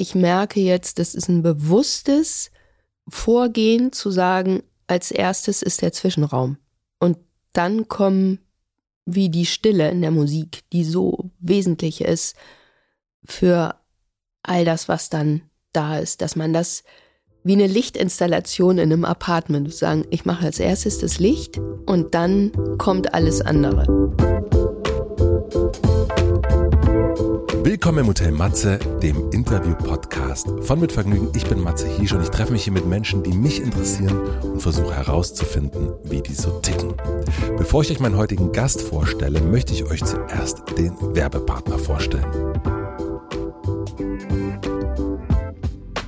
ich merke jetzt, das ist ein bewusstes Vorgehen zu sagen, als erstes ist der Zwischenraum. Und dann kommen wie die Stille in der Musik, die so wesentlich ist für all das, was dann da ist, dass man das wie eine Lichtinstallation in einem Apartment sagen, ich mache als erstes das Licht und dann kommt alles andere. Willkommen im Hotel Matze, dem Interview-Podcast von Mit Vergnügen. Ich bin Matze Hiesch und ich treffe mich hier mit Menschen, die mich interessieren und versuche herauszufinden, wie die so ticken. Bevor ich euch meinen heutigen Gast vorstelle, möchte ich euch zuerst den Werbepartner vorstellen.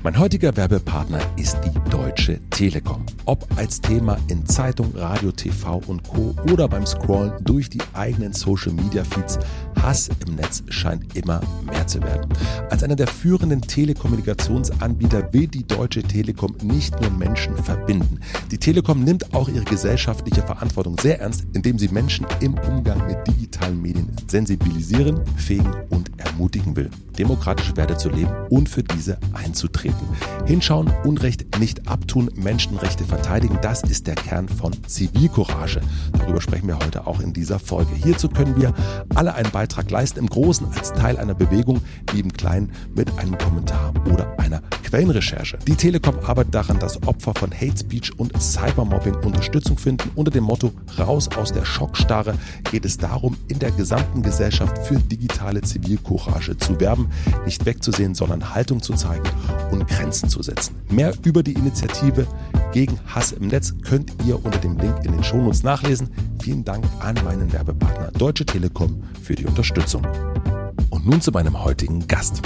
Mein heutiger Werbepartner ist die Deutsche Telekom. Ob als Thema in Zeitung, Radio, TV und Co. oder beim Scrollen durch die eigenen Social Media Feeds, Hass im Netz scheint immer mehr zu werden. Als einer der führenden Telekommunikationsanbieter will die Deutsche Telekom nicht nur Menschen verbinden. Die Telekom nimmt auch ihre gesellschaftliche Verantwortung sehr ernst, indem sie Menschen im Umgang mit digitalen Medien sensibilisieren, fähigen und ermutigen will, demokratische Werte zu leben und für diese einzutreten. Hinschauen, Unrecht nicht abtun, Menschenrechte verteidigen, das ist der Kern von Zivilcourage. Darüber sprechen wir heute auch in dieser Folge. Hierzu können wir alle einen Beitrag leisten, im Großen als Teil einer Bewegung, wie im Kleinen mit einem Kommentar oder einer Quellenrecherche. Die Telekom arbeitet daran, dass Opfer von Hate Speech und Cybermobbing Unterstützung finden. Unter dem Motto Raus aus der Schockstarre geht es darum, in der gesamten Gesellschaft für digitale Zivilcourage zu werben, nicht wegzusehen, sondern Haltung zu zeigen und Grenzen zu setzen. Mehr über die Initiative gegen Hass im Netz könnt ihr unter dem Link in den Shownotes nachlesen. Vielen Dank an meinen Werbepartner Deutsche Telekom für die Unterstützung. Und nun zu meinem heutigen Gast.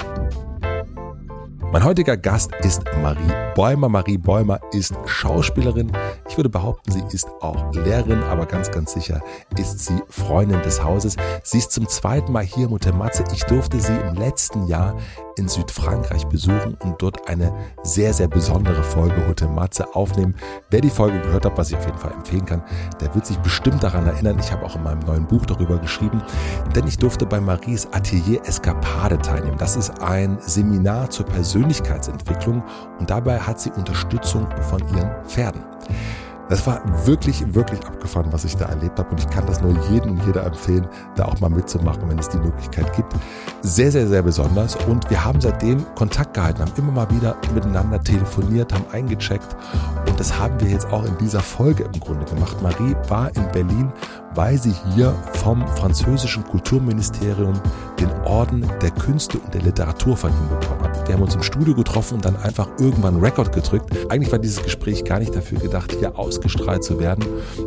Mein heutiger Gast ist Marie Bäumer. Marie Bäumer ist Schauspielerin. Ich würde behaupten, sie ist auch Lehrerin, aber ganz, ganz sicher ist sie Freundin des Hauses. Sie ist zum zweiten Mal hier, Mutter Matze. Ich durfte sie im letzten Jahr in Südfrankreich besuchen und dort eine sehr, sehr besondere Folge Hotel Matze aufnehmen. Wer die Folge gehört hat, was ich auf jeden Fall empfehlen kann, der wird sich bestimmt daran erinnern. Ich habe auch in meinem neuen Buch darüber geschrieben, denn ich durfte bei Maries Atelier Escapade teilnehmen. Das ist ein Seminar zur Persönlichkeitsentwicklung und dabei hat sie Unterstützung von ihren Pferden. Das war wirklich, wirklich abgefahren, was ich da erlebt habe. Und ich kann das nur jedem und jeder empfehlen, da auch mal mitzumachen, wenn es die Möglichkeit gibt. Sehr, sehr, sehr besonders. Und wir haben seitdem Kontakt gehalten, haben immer mal wieder miteinander telefoniert, haben eingecheckt. Und das haben wir jetzt auch in dieser Folge im Grunde gemacht. Marie war in Berlin, weil sie hier vom französischen Kulturministerium den Orden der Künste und der Literatur verliehen bekommen hat. Wir haben uns im Studio getroffen und dann einfach irgendwann Rekord gedrückt. Eigentlich war dieses Gespräch gar nicht dafür gedacht, hier ausgestrahlt zu werden.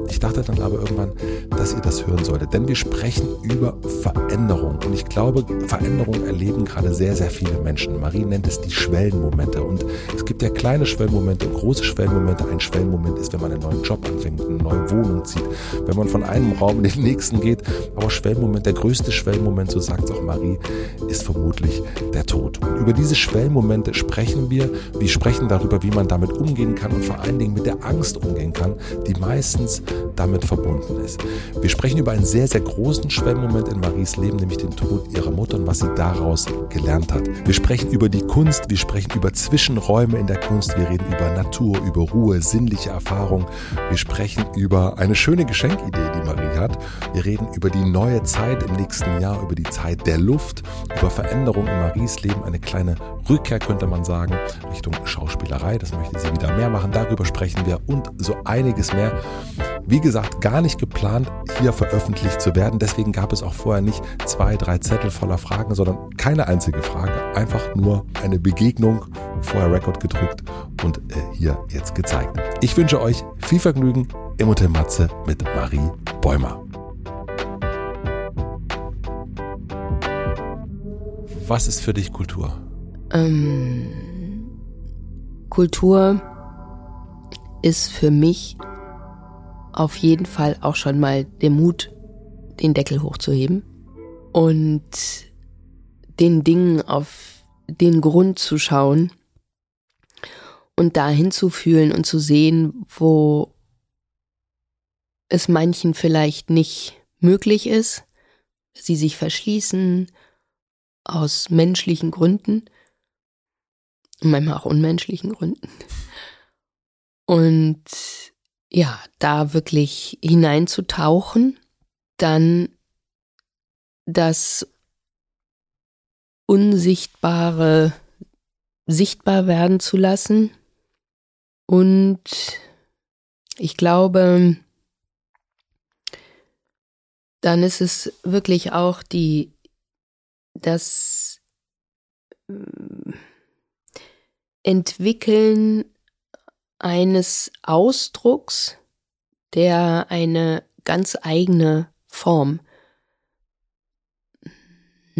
Ich dachte dann aber irgendwann, dass ihr das hören solltet. Denn wir sprechen über Veränderung. Und ich glaube, Veränderung erleben gerade sehr, sehr viele Menschen. Marie nennt es die Schwellenmomente. Und es gibt ja kleine Schwellenmomente und große Schwellenmomente. Ein Schwellenmoment ist, wenn man einen neuen Job anfängt, eine neue Wohnung zieht, wenn man von einem Raum in den nächsten geht. Aber Schwellenmoment, der größte Schwellenmoment, so sagt es auch Marie, ist vermutlich der Tod. Über diese Schwellenmomente sprechen wir. Wir sprechen darüber, wie man damit umgehen kann und vor allen Dingen mit der Angst umgehen kann, die meistens damit verbunden ist. Wir sprechen über einen sehr, sehr großen Schwellenmoment in Maries Leben, nämlich den Tod ihrer Mutter und was sie daraus gelernt hat. Wir sprechen über die Kunst, wir sprechen über Zwischenräume in der Kunst, wir reden über Natur, über Ruhe, sinnliche Erfahrung. Wir sprechen über eine schöne Geschenkidee, die Marie hat. Wir reden über die neue Zeit im nächsten Jahr, über die Zeit der Luft, über Veränderung in Maries Leben, eine kleine Rückkehr könnte man sagen, Richtung Schauspielerei. Das möchte sie wieder mehr machen. Darüber sprechen wir und so einiges mehr. Wie gesagt, gar nicht geplant, hier veröffentlicht zu werden. Deswegen gab es auch vorher nicht zwei, drei Zettel voller Fragen, sondern keine einzige Frage. Einfach nur eine Begegnung, vorher Rekord gedrückt und äh, hier jetzt gezeigt. Ich wünsche euch viel Vergnügen im Hotel Matze mit Marie Bäumer. Was ist für dich Kultur? Ähm, Kultur ist für mich auf jeden Fall auch schon mal der Mut, den Deckel hochzuheben und den Dingen auf den Grund zu schauen und dahin zu fühlen und zu sehen, wo es manchen vielleicht nicht möglich ist, sie sich verschließen aus menschlichen Gründen manchmal auch unmenschlichen Gründen. Und ja, da wirklich hineinzutauchen, dann das Unsichtbare sichtbar werden zu lassen. Und ich glaube, dann ist es wirklich auch die, das äh, Entwickeln eines Ausdrucks, der eine ganz eigene Form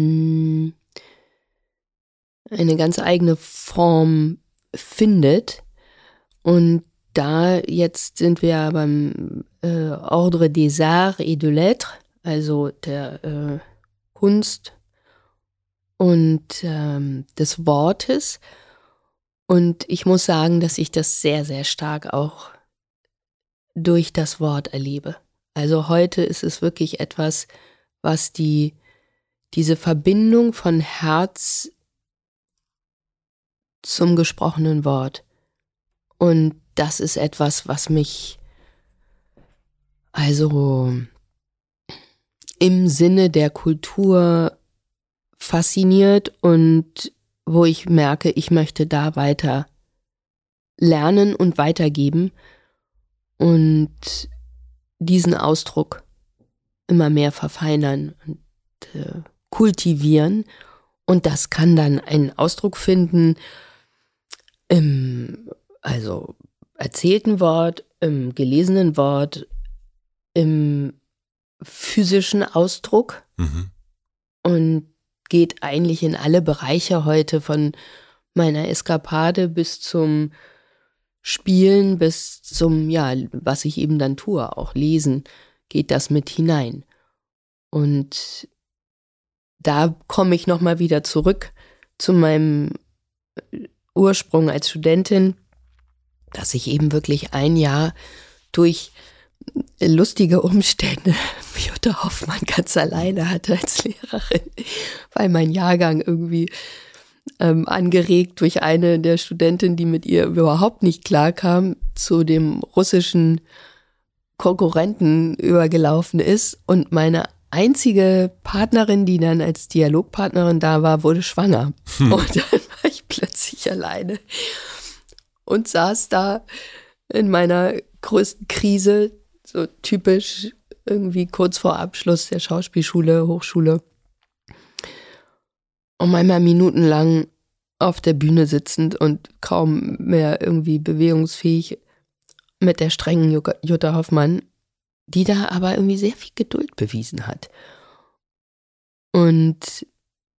hm, eine ganz eigene Form findet. Und da jetzt sind wir beim äh, Ordre des Arts et de Lettres, also der äh, Kunst und ähm, des Wortes. Und ich muss sagen, dass ich das sehr, sehr stark auch durch das Wort erlebe. Also heute ist es wirklich etwas, was die, diese Verbindung von Herz zum gesprochenen Wort. Und das ist etwas, was mich also im Sinne der Kultur fasziniert und wo ich merke, ich möchte da weiter lernen und weitergeben und diesen Ausdruck immer mehr verfeinern und äh, kultivieren. Und das kann dann einen Ausdruck finden im also erzählten Wort, im gelesenen Wort, im physischen Ausdruck mhm. und geht eigentlich in alle Bereiche heute von meiner Eskapade bis zum Spielen, bis zum, ja, was ich eben dann tue, auch lesen, geht das mit hinein. Und da komme ich nochmal wieder zurück zu meinem Ursprung als Studentin, dass ich eben wirklich ein Jahr durch lustige Umstände Jutta Hoffmann ganz alleine hatte als Lehrerin, weil mein Jahrgang irgendwie ähm, angeregt durch eine der Studentinnen, die mit ihr überhaupt nicht klarkam, zu dem russischen Konkurrenten übergelaufen ist und meine einzige Partnerin, die dann als Dialogpartnerin da war, wurde schwanger. Hm. Und dann war ich plötzlich alleine und saß da in meiner größten Krise, so typisch irgendwie kurz vor Abschluss der Schauspielschule, Hochschule. Und manchmal minutenlang auf der Bühne sitzend und kaum mehr irgendwie bewegungsfähig mit der strengen Jutta Hoffmann, die da aber irgendwie sehr viel Geduld bewiesen hat. Und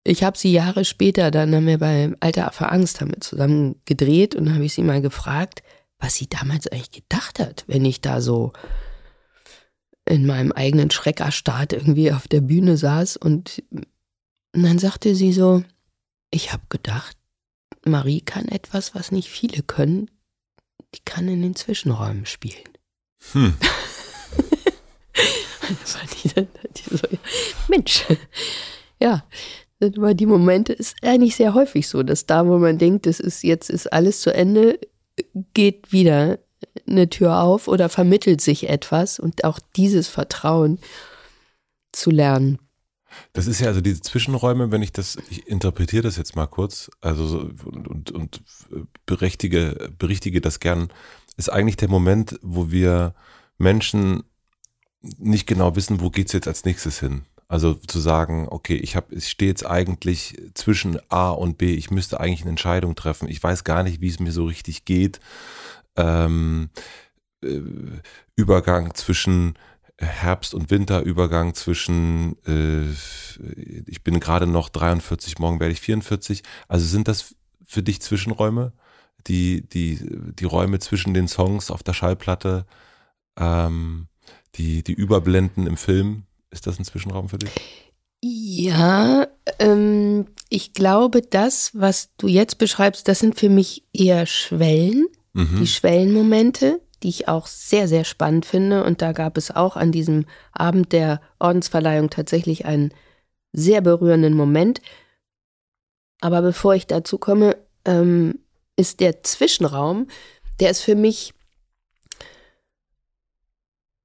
ich habe sie Jahre später, dann haben wir bei Alter Affe Angst, wir zusammen gedreht und habe ich sie mal gefragt, was sie damals eigentlich gedacht hat, wenn ich da so in meinem eigenen Schreckerstaat irgendwie auf der Bühne saß und, und dann sagte sie so, ich habe gedacht, Marie kann etwas, was nicht viele können, die kann in den Zwischenräumen spielen. Hm. Mensch, ja, aber die Momente ist eigentlich sehr häufig so, dass da, wo man denkt, das ist jetzt ist alles zu Ende, geht wieder eine Tür auf oder vermittelt sich etwas und auch dieses Vertrauen zu lernen. Das ist ja also diese Zwischenräume, wenn ich das, ich interpretiere das jetzt mal kurz, also und, und, und berechtige, berichtige das gern, ist eigentlich der Moment, wo wir Menschen nicht genau wissen, wo geht's jetzt als nächstes hin. Also zu sagen, okay, ich habe, ich stehe jetzt eigentlich zwischen A und B, ich müsste eigentlich eine Entscheidung treffen. Ich weiß gar nicht, wie es mir so richtig geht. Ähm, äh, Übergang zwischen Herbst und Winter, Übergang zwischen, äh, ich bin gerade noch 43, morgen werde ich 44. Also sind das für dich Zwischenräume? Die, die, die Räume zwischen den Songs auf der Schallplatte, ähm, die, die Überblenden im Film, ist das ein Zwischenraum für dich? Ja, ähm, ich glaube, das, was du jetzt beschreibst, das sind für mich eher Schwellen, mhm. die Schwellenmomente, die ich auch sehr, sehr spannend finde. Und da gab es auch an diesem Abend der Ordensverleihung tatsächlich einen sehr berührenden Moment. Aber bevor ich dazu komme, ähm, ist der Zwischenraum, der ist für mich,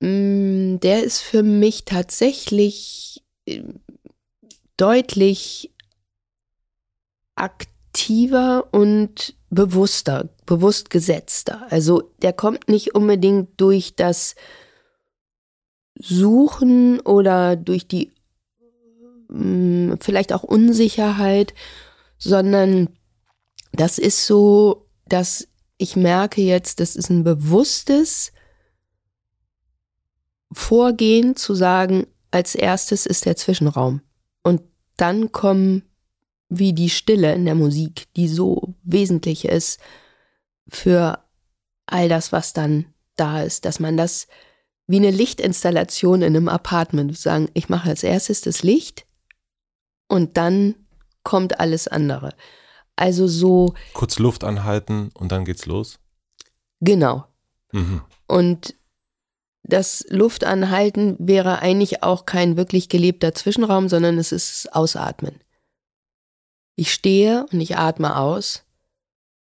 mm, der ist für mich tatsächlich äh, deutlich aktiver und bewusster, bewusst gesetzter. Also der kommt nicht unbedingt durch das Suchen oder durch die mh, mm, vielleicht auch Unsicherheit, sondern das ist so, dass ich merke jetzt, das ist ein bewusstes Vorgehen zu sagen, als erstes ist der Zwischenraum. Und dann kommen wie die Stille in der Musik, die so wesentlich ist für all das, was dann da ist, dass man das wie eine Lichtinstallation in einem Apartment sagen, ich mache als erstes das Licht und dann kommt alles andere. Also so. Kurz Luft anhalten und dann geht's los? Genau. Mhm. Und das Luftanhalten wäre eigentlich auch kein wirklich gelebter Zwischenraum, sondern es ist Ausatmen. Ich stehe und ich atme aus.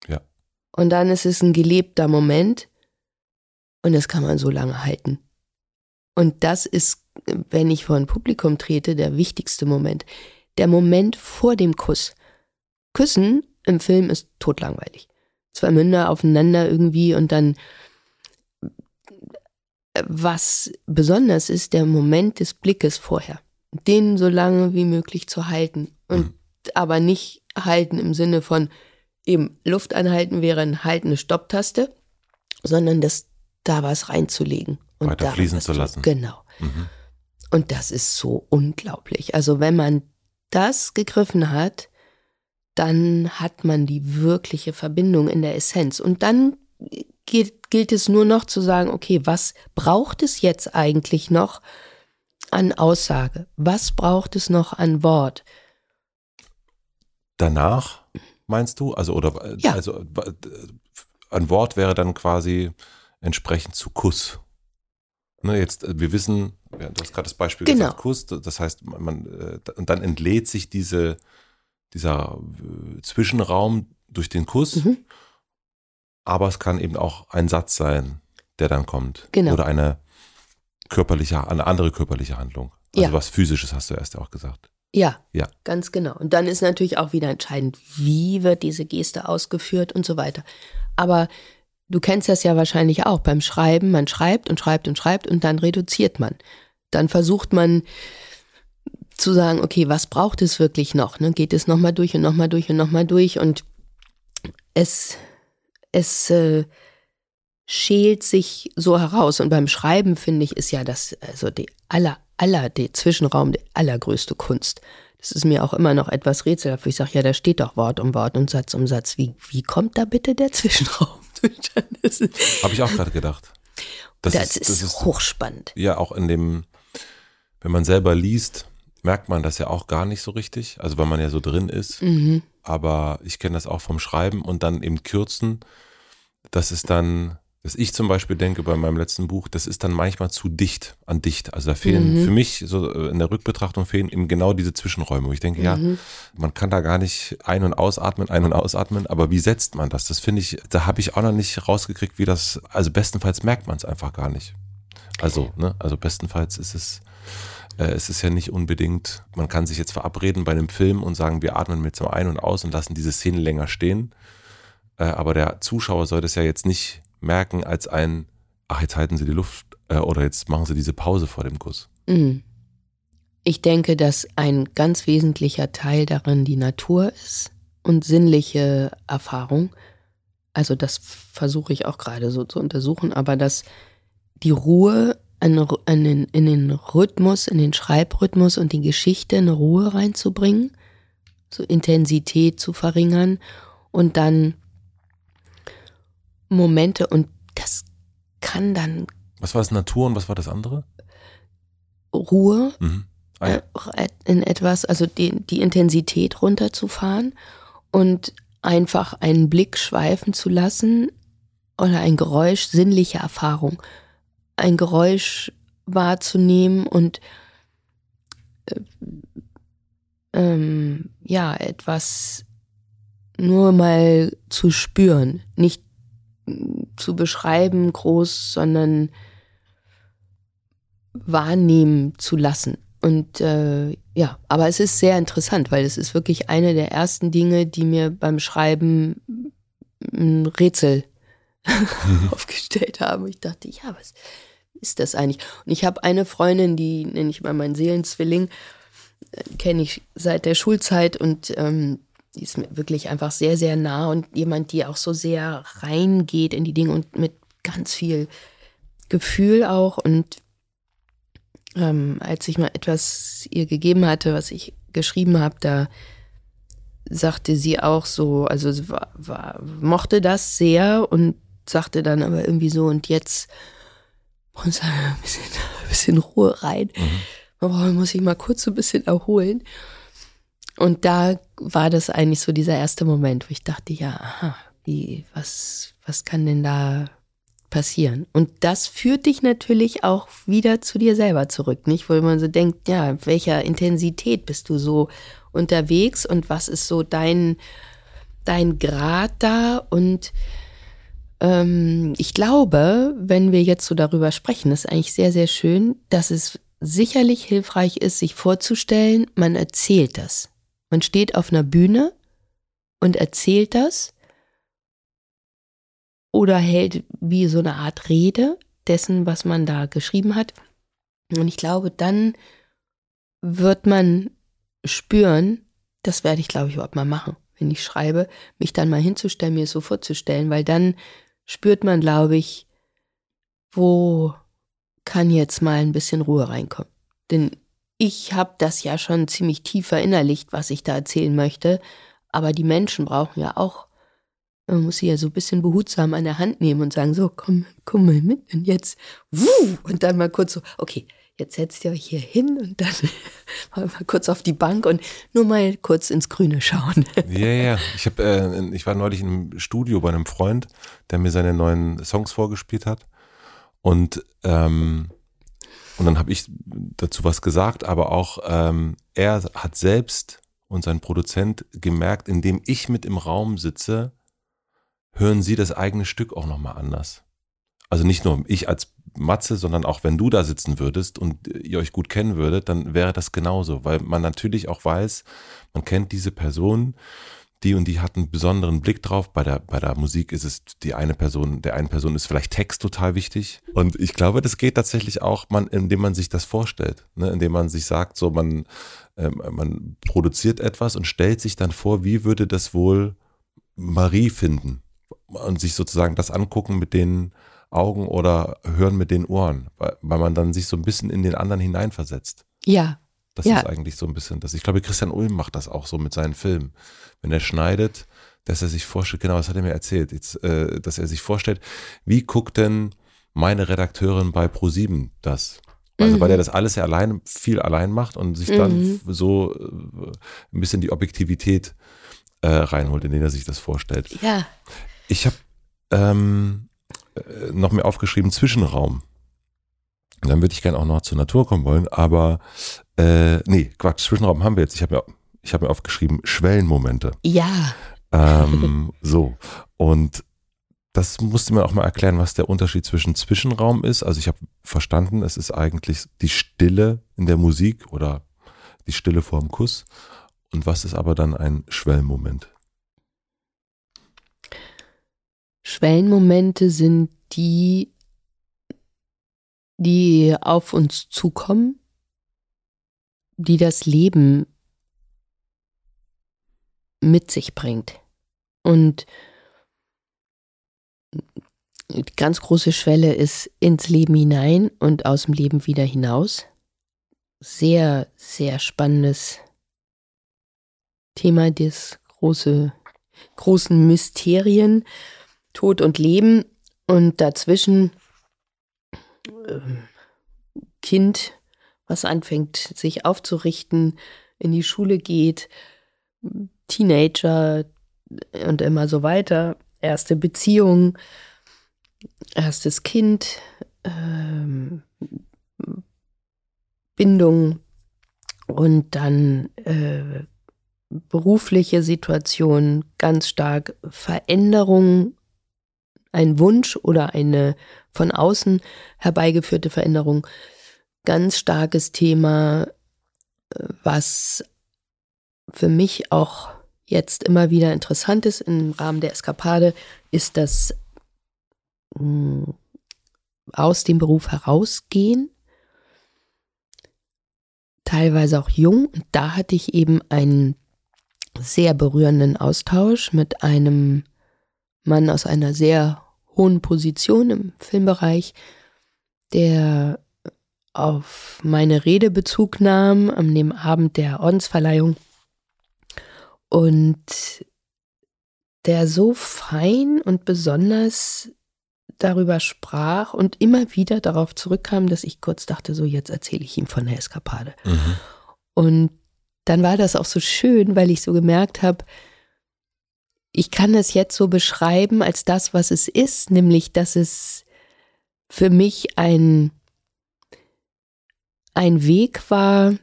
Ja. Und dann ist es ein gelebter Moment und das kann man so lange halten. Und das ist, wenn ich vor ein Publikum trete, der wichtigste Moment. Der Moment vor dem Kuss. Küssen im Film ist totlangweilig. Zwei Münder aufeinander irgendwie und dann was besonders ist, der Moment des Blickes vorher. Den so lange wie möglich zu halten. Und mhm. Aber nicht halten im Sinne von eben Luft anhalten wäre ein Halten eine Stopptaste, sondern das da was reinzulegen. Und Weiter fließen zu lassen. Genau. Mhm. Und das ist so unglaublich. Also wenn man das gegriffen hat, dann hat man die wirkliche Verbindung in der Essenz. Und dann gilt, gilt es nur noch zu sagen, okay, was braucht es jetzt eigentlich noch an Aussage? Was braucht es noch an Wort? Danach meinst du? Also, oder, ja. also, ein Wort wäre dann quasi entsprechend zu Kuss. Ne, jetzt, wir wissen, du hast gerade das Beispiel genau. gesagt, Kuss, das heißt, man, äh, und dann entlädt sich diese, dieser äh, Zwischenraum durch den Kuss. Mhm. Aber es kann eben auch ein Satz sein, der dann kommt. Genau. Oder eine körperliche, eine andere körperliche Handlung. Also ja. was Physisches hast du erst auch gesagt. Ja, ja, ganz genau. Und dann ist natürlich auch wieder entscheidend, wie wird diese Geste ausgeführt und so weiter. Aber du kennst das ja wahrscheinlich auch beim Schreiben. Man schreibt und schreibt und schreibt und dann reduziert man. Dann versucht man zu sagen, okay, was braucht es wirklich noch? Ne? Geht es nochmal durch und nochmal durch und nochmal durch und es, es äh, schält sich so heraus. Und beim Schreiben finde ich, ist ja das, also die aller, aller, der Zwischenraum, die allergrößte Kunst. Das ist mir auch immer noch etwas rätselhaft. Ich sage, ja, da steht doch Wort um Wort und Satz um Satz. Wie, wie kommt da bitte der Zwischenraum? Habe ich auch gerade gedacht. Das, das, ist, das ist hochspannend. Ja, auch in dem, wenn man selber liest, merkt man das ja auch gar nicht so richtig, also weil man ja so drin ist. Mhm. Aber ich kenne das auch vom Schreiben und dann eben kürzen. Das ist dann, dass ich zum Beispiel denke bei meinem letzten Buch, das ist dann manchmal zu dicht an dicht. Also da fehlen mhm. für mich so äh, in der Rückbetrachtung fehlen eben genau diese Zwischenräume, wo ich denke, mhm. ja, man kann da gar nicht ein- und ausatmen, ein- und ausatmen, aber wie setzt man das? Das finde ich, da habe ich auch noch nicht rausgekriegt, wie das, also bestenfalls merkt man es einfach gar nicht. Also, ne, also bestenfalls ist es äh, es ist ja nicht unbedingt, man kann sich jetzt verabreden bei einem Film und sagen, wir atmen mit so ein und aus und lassen diese Szene länger stehen. Äh, aber der Zuschauer soll das ja jetzt nicht merken als ein, ach, jetzt halten Sie die Luft äh, oder jetzt machen Sie diese Pause vor dem Kuss. Mhm. Ich denke, dass ein ganz wesentlicher Teil darin die Natur ist und sinnliche Erfahrung. Also das versuche ich auch gerade so zu untersuchen, aber dass die Ruhe in, in, in den Rhythmus, in den Schreibrhythmus und die Geschichte eine Ruhe reinzubringen, so Intensität zu verringern und dann Momente und das kann dann. Was war das Natur und was war das andere? Ruhe mhm. ah, ja. Äh, in etwas, also die, die Intensität runterzufahren und einfach einen Blick schweifen zu lassen oder ein Geräusch, sinnliche Erfahrung ein Geräusch wahrzunehmen und äh, ähm, ja, etwas nur mal zu spüren, nicht zu beschreiben groß, sondern wahrnehmen zu lassen. Und äh, ja, aber es ist sehr interessant, weil es ist wirklich eine der ersten Dinge, die mir beim Schreiben ein Rätsel aufgestellt haben. Ich dachte, ja, was ist das eigentlich? Und ich habe eine Freundin, die nenne ich mal meinen Seelenzwilling, äh, kenne ich seit der Schulzeit und ähm, die ist mir wirklich einfach sehr, sehr nah und jemand, die auch so sehr reingeht in die Dinge und mit ganz viel Gefühl auch. Und ähm, als ich mal etwas ihr gegeben hatte, was ich geschrieben habe, da sagte sie auch so, also sie war, war, mochte das sehr und sagte dann aber irgendwie so, und jetzt muss ein bisschen, ein bisschen Ruhe rein. Mhm. Man muss sich mal kurz so ein bisschen erholen. Und da war das eigentlich so dieser erste Moment, wo ich dachte, ja, aha, wie, was, was kann denn da passieren? Und das führt dich natürlich auch wieder zu dir selber zurück, nicht? Wo man so denkt, ja, welcher Intensität bist du so unterwegs und was ist so dein, dein Grad da? Und ähm, ich glaube, wenn wir jetzt so darüber sprechen, ist eigentlich sehr, sehr schön, dass es sicherlich hilfreich ist, sich vorzustellen, man erzählt das. Man steht auf einer Bühne und erzählt das oder hält wie so eine Art Rede dessen, was man da geschrieben hat. Und ich glaube, dann wird man spüren, das werde ich, glaube ich, überhaupt mal machen, wenn ich schreibe, mich dann mal hinzustellen, mir es so vorzustellen, weil dann spürt man, glaube ich, wo kann jetzt mal ein bisschen Ruhe reinkommen. Denn ich habe das ja schon ziemlich tief verinnerlicht, was ich da erzählen möchte. Aber die Menschen brauchen ja auch, man muss sie ja so ein bisschen behutsam an der Hand nehmen und sagen, so, komm, komm mal mit und jetzt, wuh, und dann mal kurz so, okay, jetzt setzt ihr euch hier hin und dann mal, kurz auf die Bank und nur mal kurz ins Grüne schauen. Ja, ja. Ich, hab, äh, ich war neulich im Studio bei einem Freund, der mir seine neuen Songs vorgespielt hat. Und ähm, und dann habe ich dazu was gesagt, aber auch ähm, er hat selbst und sein Produzent gemerkt, indem ich mit im Raum sitze, hören sie das eigene Stück auch nochmal anders. Also nicht nur ich als Matze, sondern auch wenn du da sitzen würdest und ihr euch gut kennen würdet, dann wäre das genauso, weil man natürlich auch weiß, man kennt diese Person, die und die hat einen besonderen Blick drauf. Bei der, bei der Musik ist es die eine Person, der einen Person ist vielleicht Text total wichtig. Und ich glaube, das geht tatsächlich auch, man, indem man sich das vorstellt, ne? indem man sich sagt, so man, äh, man produziert etwas und stellt sich dann vor, wie würde das wohl Marie finden und sich sozusagen das angucken mit den Augen oder hören mit den Ohren, weil, weil man dann sich so ein bisschen in den anderen hineinversetzt. Ja, das ja. ist eigentlich so ein bisschen das. Ich glaube, Christian Ulm macht das auch so mit seinen Filmen. Wenn er schneidet, dass er sich vorstellt, genau, das hat er mir erzählt, jetzt, äh, dass er sich vorstellt, wie guckt denn meine Redakteurin bei ProSieben das? Also, mhm. weil er das alles ja allein, viel allein macht und sich dann mhm. so äh, ein bisschen die Objektivität äh, reinholt, in denen er sich das vorstellt. Ja. Ich habe ähm, äh, noch mehr aufgeschrieben, Zwischenraum. Dann würde ich gerne auch noch zur Natur kommen wollen, aber äh, nee, Quatsch, Zwischenraum haben wir jetzt. Ich habe mir, ich hab mir aufgeschrieben, Schwellenmomente. Ja. Ähm, so. Und das musste mir auch mal erklären, was der Unterschied zwischen Zwischenraum ist. Also ich habe verstanden, es ist eigentlich die Stille in der Musik oder die Stille vor dem Kuss. Und was ist aber dann ein Schwellenmoment? Schwellenmomente sind die, die auf uns zukommen, die das Leben mit sich bringt. Und die ganz große Schwelle ist ins Leben hinein und aus dem Leben wieder hinaus. Sehr, sehr spannendes Thema des große, großen Mysterien, Tod und Leben und dazwischen äh, Kind, was anfängt, sich aufzurichten, in die Schule geht, Teenager und immer so weiter, erste Beziehung, erstes Kind, ähm, Bindung und dann äh, berufliche Situation ganz stark Veränderung, ein Wunsch oder eine von außen herbeigeführte Veränderung, ganz starkes Thema, äh, was für mich auch jetzt immer wieder interessant ist im Rahmen der Eskapade, ist das hm, aus dem Beruf herausgehen, teilweise auch jung. Und da hatte ich eben einen sehr berührenden Austausch mit einem Mann aus einer sehr hohen Position im Filmbereich, der auf meine Rede Bezug nahm an dem Abend der Ordensverleihung und der so fein und besonders darüber sprach und immer wieder darauf zurückkam, dass ich kurz dachte, so jetzt erzähle ich ihm von der Eskapade. Mhm. Und dann war das auch so schön, weil ich so gemerkt habe, ich kann es jetzt so beschreiben als das, was es ist, nämlich dass es für mich ein, ein Weg war,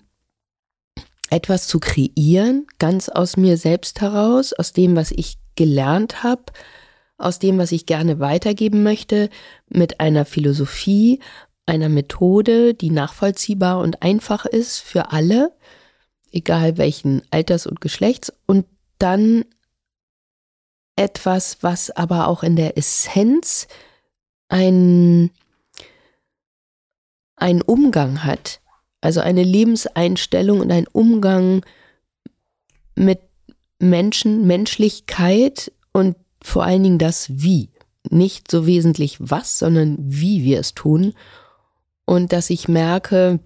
etwas zu kreieren, ganz aus mir selbst heraus, aus dem, was ich gelernt habe, aus dem, was ich gerne weitergeben möchte, mit einer Philosophie, einer Methode, die nachvollziehbar und einfach ist für alle, egal welchen Alters und Geschlechts, und dann etwas, was aber auch in der Essenz ein, ein Umgang hat, also eine Lebenseinstellung und ein Umgang mit Menschen, Menschlichkeit und vor allen Dingen das Wie. Nicht so wesentlich was, sondern wie wir es tun. Und dass ich merke,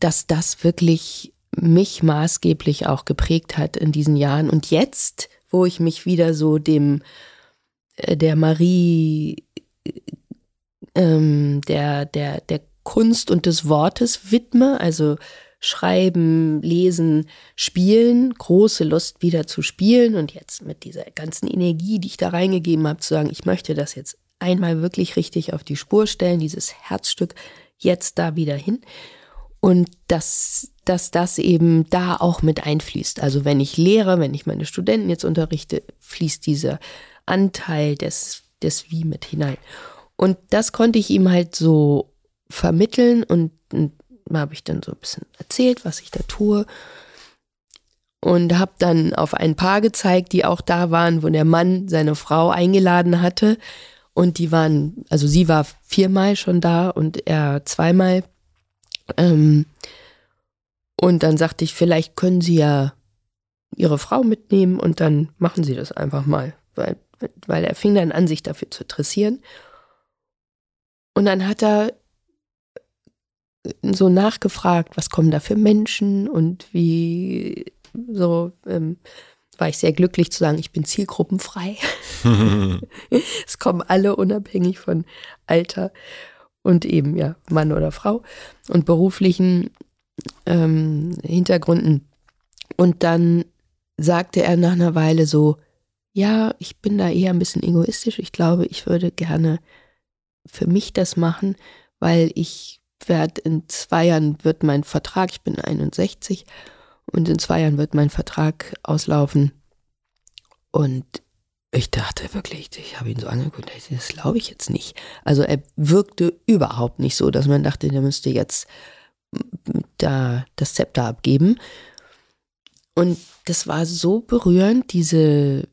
dass das wirklich mich maßgeblich auch geprägt hat in diesen Jahren. Und jetzt, wo ich mich wieder so dem, äh, der Marie, ähm, der, der, der Kunst und des Wortes widme, also Schreiben, Lesen, Spielen, große Lust wieder zu spielen und jetzt mit dieser ganzen Energie, die ich da reingegeben habe, zu sagen, ich möchte das jetzt einmal wirklich richtig auf die Spur stellen, dieses Herzstück jetzt da wieder hin und dass, dass das eben da auch mit einfließt. Also wenn ich lehre, wenn ich meine Studenten jetzt unterrichte, fließt dieser Anteil des, des Wie mit hinein. Und das konnte ich ihm halt so vermitteln und, und habe ich dann so ein bisschen erzählt, was ich da tue. Und habe dann auf ein Paar gezeigt, die auch da waren, wo der Mann seine Frau eingeladen hatte. Und die waren, also sie war viermal schon da und er zweimal. Ähm, und dann sagte ich, vielleicht können Sie ja Ihre Frau mitnehmen und dann machen Sie das einfach mal. Weil, weil er fing dann an, sich dafür zu interessieren. Und dann hat er so nachgefragt, was kommen da für Menschen und wie so ähm, war ich sehr glücklich zu sagen, ich bin zielgruppenfrei. es kommen alle unabhängig von Alter und eben ja Mann oder Frau und beruflichen ähm, Hintergründen. Und dann sagte er nach einer Weile so, ja, ich bin da eher ein bisschen egoistisch. Ich glaube, ich würde gerne für mich das machen, weil ich werde in zwei Jahren wird mein Vertrag, ich bin 61 und in zwei Jahren wird mein Vertrag auslaufen. Und ich dachte wirklich, ich habe ihn so angeguckt, das glaube ich jetzt nicht. Also er wirkte überhaupt nicht so, dass man dachte, der müsste jetzt da das Zepter abgeben. Und das war so berührend, diese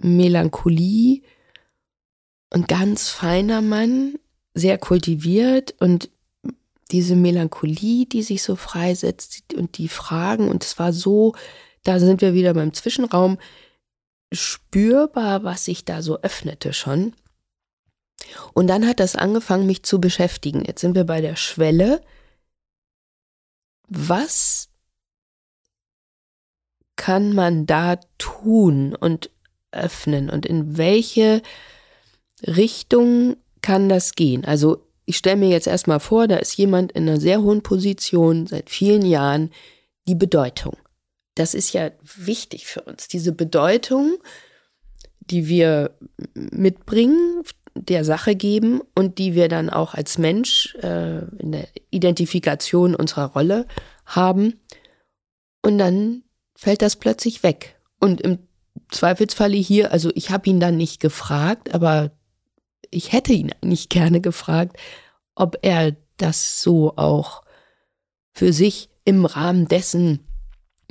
Melancholie. Ein ganz feiner Mann, sehr kultiviert und diese Melancholie, die sich so freisetzt und die Fragen, und es war so, da sind wir wieder beim Zwischenraum, spürbar, was sich da so öffnete schon. Und dann hat das angefangen, mich zu beschäftigen. Jetzt sind wir bei der Schwelle. Was kann man da tun und öffnen und in welche Richtung kann das gehen? Also ich stelle mir jetzt erstmal vor, da ist jemand in einer sehr hohen Position seit vielen Jahren, die Bedeutung. Das ist ja wichtig für uns, diese Bedeutung, die wir mitbringen, der Sache geben und die wir dann auch als Mensch äh, in der Identifikation unserer Rolle haben. Und dann fällt das plötzlich weg. Und im Zweifelsfalle hier, also ich habe ihn dann nicht gefragt, aber ich hätte ihn nicht gerne gefragt, ob er das so auch für sich im Rahmen dessen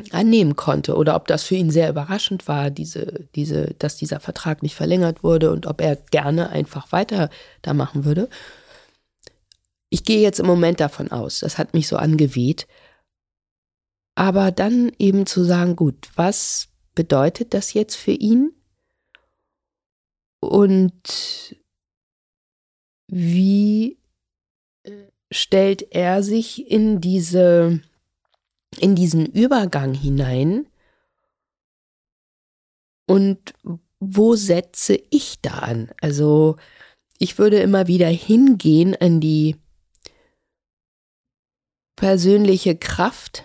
annehmen konnte oder ob das für ihn sehr überraschend war, diese, diese, dass dieser Vertrag nicht verlängert wurde und ob er gerne einfach weiter da machen würde. Ich gehe jetzt im Moment davon aus, das hat mich so angeweht. Aber dann eben zu sagen, gut, was bedeutet das jetzt für ihn? Und wie äh, stellt er sich in diese, in diesen Übergang hinein? Und wo setze ich da an? Also, ich würde immer wieder hingehen an die persönliche Kraft.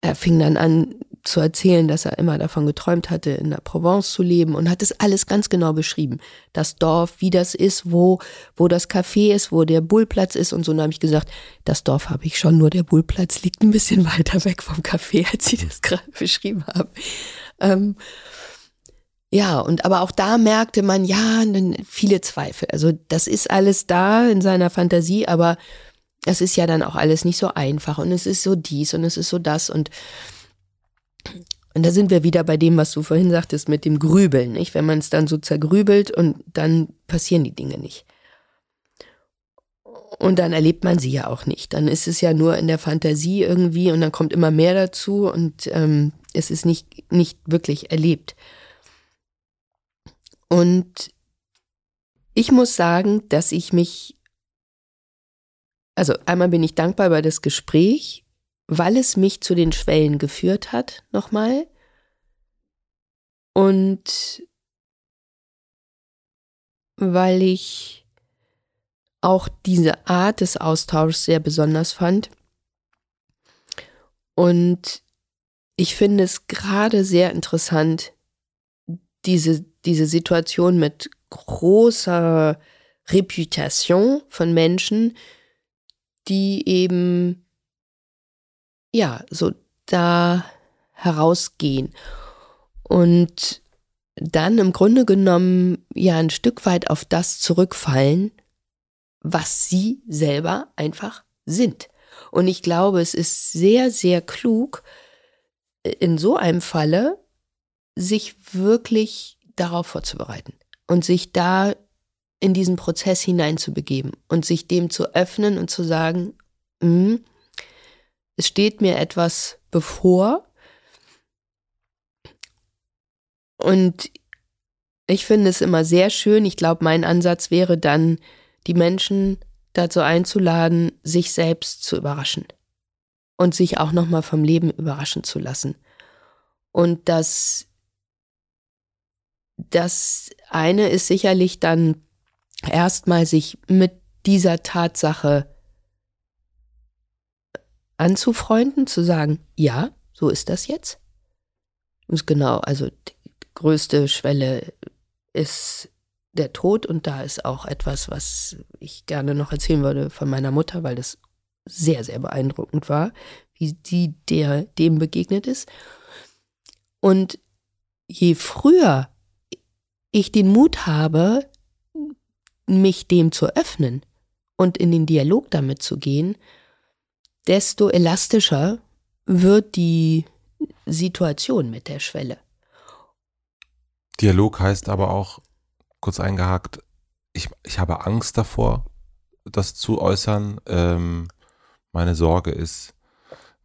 Er fing dann an, zu erzählen, dass er immer davon geträumt hatte, in der Provence zu leben und hat es alles ganz genau beschrieben. Das Dorf, wie das ist, wo, wo das Café ist, wo der Bullplatz ist und so. Und habe ich gesagt, das Dorf habe ich schon, nur der Bullplatz liegt ein bisschen weiter weg vom Café, als Sie das gerade beschrieben haben. Ähm, ja, und aber auch da merkte man, ja, viele Zweifel. Also das ist alles da in seiner Fantasie, aber es ist ja dann auch alles nicht so einfach und es ist so dies und es ist so das und und da sind wir wieder bei dem, was du vorhin sagtest, mit dem Grübeln, nicht? Wenn man es dann so zergrübelt und dann passieren die Dinge nicht. Und dann erlebt man sie ja auch nicht. Dann ist es ja nur in der Fantasie irgendwie und dann kommt immer mehr dazu und ähm, es ist nicht, nicht wirklich erlebt. Und ich muss sagen, dass ich mich, also einmal bin ich dankbar über das Gespräch, weil es mich zu den Schwellen geführt hat, nochmal. Und weil ich auch diese Art des Austauschs sehr besonders fand. Und ich finde es gerade sehr interessant, diese, diese Situation mit großer Reputation von Menschen, die eben ja, so da herausgehen und dann im Grunde genommen ja ein Stück weit auf das zurückfallen, was sie selber einfach sind. Und ich glaube, es ist sehr, sehr klug, in so einem Falle sich wirklich darauf vorzubereiten und sich da in diesen Prozess hineinzubegeben und sich dem zu öffnen und zu sagen, mh, es steht mir etwas bevor. Und ich finde es immer sehr schön. Ich glaube, mein Ansatz wäre dann, die Menschen dazu einzuladen, sich selbst zu überraschen und sich auch nochmal vom Leben überraschen zu lassen. Und das, das eine ist sicherlich dann erstmal sich mit dieser Tatsache anzufreunden, zu sagen, ja, so ist das jetzt. Und genau, also die größte Schwelle ist der Tod und da ist auch etwas, was ich gerne noch erzählen würde von meiner Mutter, weil das sehr, sehr beeindruckend war, wie sie der, dem begegnet ist. Und je früher ich den Mut habe, mich dem zu öffnen und in den Dialog damit zu gehen, desto elastischer wird die Situation mit der Schwelle. Dialog heißt aber auch, kurz eingehakt, ich, ich habe Angst davor, das zu äußern. Ähm, meine Sorge ist,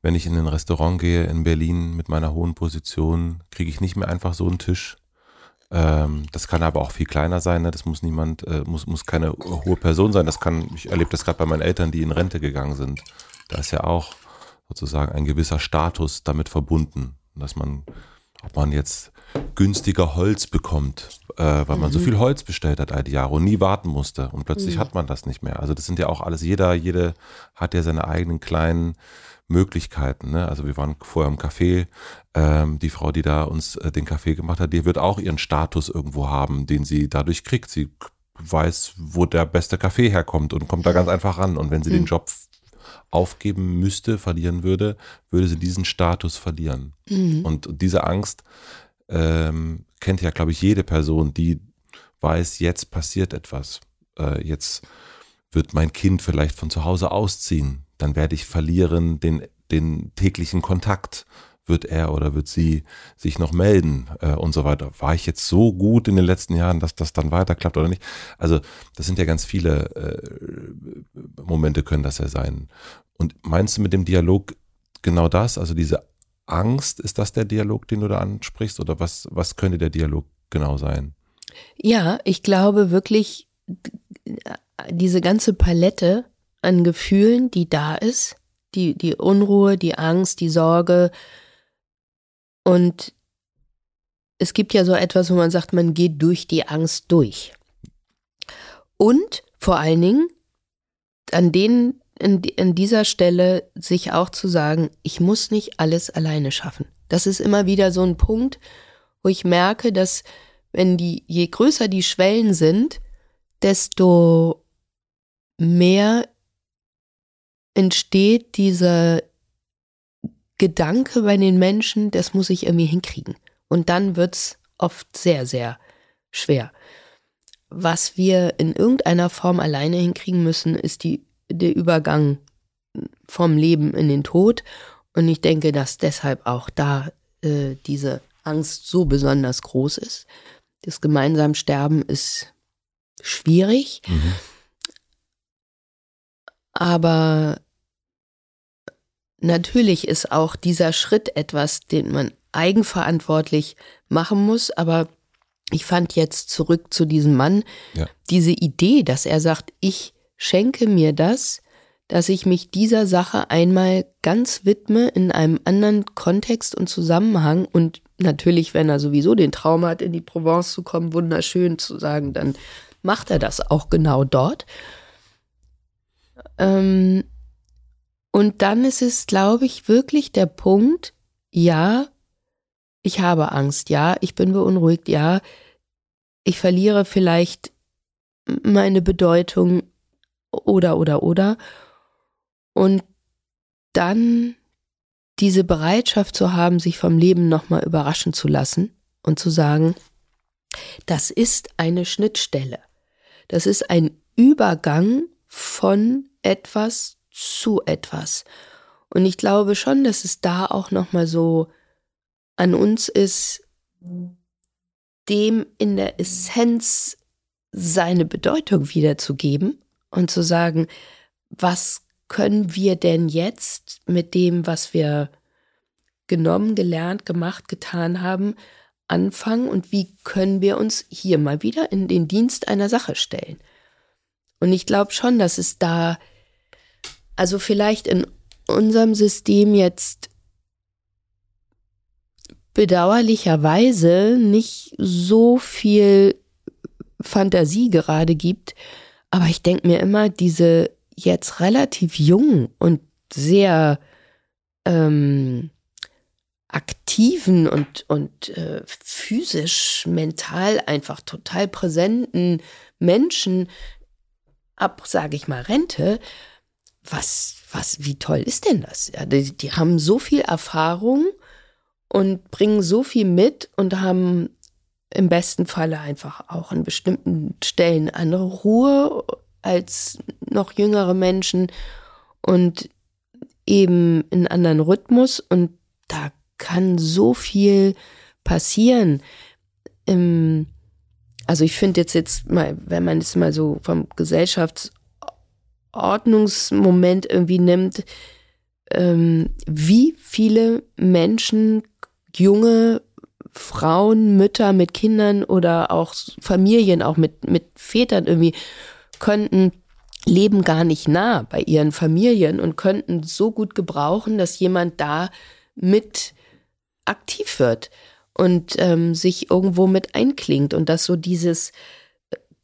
wenn ich in ein Restaurant gehe in Berlin mit meiner hohen Position, kriege ich nicht mehr einfach so einen Tisch. Ähm, das kann aber auch viel kleiner sein. Ne? Das muss niemand, äh, muss, muss keine hohe Person sein. Das kann, ich erlebe das gerade bei meinen Eltern, die in Rente gegangen sind da ist ja auch sozusagen ein gewisser Status damit verbunden, dass man, ob man jetzt günstiger Holz bekommt, äh, weil mhm. man so mhm. viel Holz bestellt hat all die Jahre und nie warten musste und plötzlich mhm. hat man das nicht mehr. Also das sind ja auch alles, jeder, jede hat ja seine eigenen kleinen Möglichkeiten. Ne? Also wir waren vorher im Café, ähm, die Frau, die da uns äh, den Kaffee gemacht hat, die wird auch ihren Status irgendwo haben, den sie dadurch kriegt. Sie weiß, wo der beste Kaffee herkommt und kommt da ganz einfach ran. Und wenn sie mhm. den Job aufgeben müsste, verlieren würde, würde sie diesen Status verlieren. Mhm. Und diese Angst ähm, kennt ja, glaube ich, jede Person, die weiß, jetzt passiert etwas. Äh, jetzt wird mein Kind vielleicht von zu Hause ausziehen. Dann werde ich verlieren den, den täglichen Kontakt wird er oder wird sie sich noch melden äh, und so weiter. War ich jetzt so gut in den letzten Jahren, dass das dann weiterklappt oder nicht? Also das sind ja ganz viele äh, Momente können das ja sein. Und meinst du mit dem Dialog genau das? Also diese Angst, ist das der Dialog, den du da ansprichst oder was, was könnte der Dialog genau sein? Ja, ich glaube wirklich, diese ganze Palette an Gefühlen, die da ist, die, die Unruhe, die Angst, die Sorge, und es gibt ja so etwas, wo man sagt, man geht durch die Angst durch. Und vor allen Dingen an denen, in, in dieser Stelle sich auch zu sagen, ich muss nicht alles alleine schaffen. Das ist immer wieder so ein Punkt, wo ich merke, dass wenn die, je größer die Schwellen sind, desto mehr entsteht dieser Gedanke bei den Menschen, das muss ich irgendwie hinkriegen. Und dann wird's oft sehr, sehr schwer. Was wir in irgendeiner Form alleine hinkriegen müssen, ist die, der Übergang vom Leben in den Tod. Und ich denke, dass deshalb auch da äh, diese Angst so besonders groß ist. Das gemeinsam Sterben ist schwierig. Mhm. Aber Natürlich ist auch dieser Schritt etwas, den man eigenverantwortlich machen muss, aber ich fand jetzt zurück zu diesem Mann ja. diese Idee, dass er sagt, ich schenke mir das, dass ich mich dieser Sache einmal ganz widme in einem anderen Kontext und Zusammenhang und natürlich, wenn er sowieso den Traum hat, in die Provence zu kommen, wunderschön zu sagen, dann macht er das auch genau dort. Ähm, und dann ist es, glaube ich, wirklich der Punkt, ja, ich habe Angst, ja, ich bin beunruhigt, ja, ich verliere vielleicht meine Bedeutung oder, oder, oder. Und dann diese Bereitschaft zu haben, sich vom Leben nochmal überraschen zu lassen und zu sagen, das ist eine Schnittstelle. Das ist ein Übergang von etwas zu etwas. Und ich glaube schon, dass es da auch noch mal so an uns ist, dem in der Essenz seine Bedeutung wiederzugeben und zu sagen, was können wir denn jetzt mit dem, was wir genommen, gelernt, gemacht, getan haben, anfangen und wie können wir uns hier mal wieder in den Dienst einer Sache stellen? Und ich glaube schon, dass es da also vielleicht in unserem System jetzt bedauerlicherweise nicht so viel Fantasie gerade gibt. Aber ich denke mir immer, diese jetzt relativ jungen und sehr ähm, aktiven und, und äh, physisch, mental einfach total präsenten Menschen ab, sage ich mal, Rente, was, was, wie toll ist denn das? Ja, die, die haben so viel Erfahrung und bringen so viel mit und haben im besten Falle einfach auch an bestimmten Stellen andere Ruhe als noch jüngere Menschen und eben einen anderen Rhythmus und da kann so viel passieren. also ich finde jetzt jetzt mal, wenn man es mal so vom Gesellschafts- Ordnungsmoment irgendwie nimmt, ähm, wie viele Menschen, junge Frauen, Mütter mit Kindern oder auch Familien, auch mit, mit Vätern irgendwie, könnten leben gar nicht nah bei ihren Familien und könnten so gut gebrauchen, dass jemand da mit aktiv wird und ähm, sich irgendwo mit einklingt und dass so dieses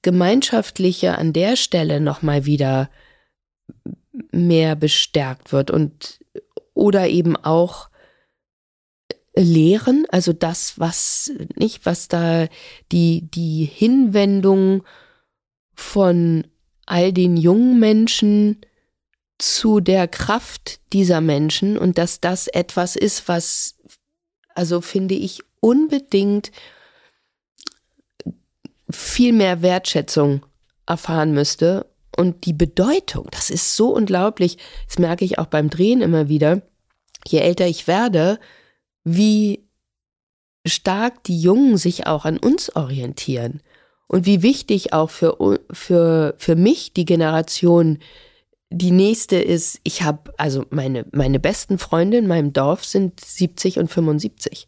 Gemeinschaftliche an der Stelle nochmal wieder mehr bestärkt wird und oder eben auch Lehren, also das, was nicht, was da die, die Hinwendung von all den jungen Menschen zu der Kraft dieser Menschen und dass das etwas ist, was, also finde ich, unbedingt viel mehr Wertschätzung erfahren müsste. Und die Bedeutung, das ist so unglaublich, das merke ich auch beim Drehen immer wieder, je älter ich werde, wie stark die Jungen sich auch an uns orientieren und wie wichtig auch für, für, für mich die Generation die nächste ist, ich habe, also meine, meine besten Freunde in meinem Dorf sind 70 und 75.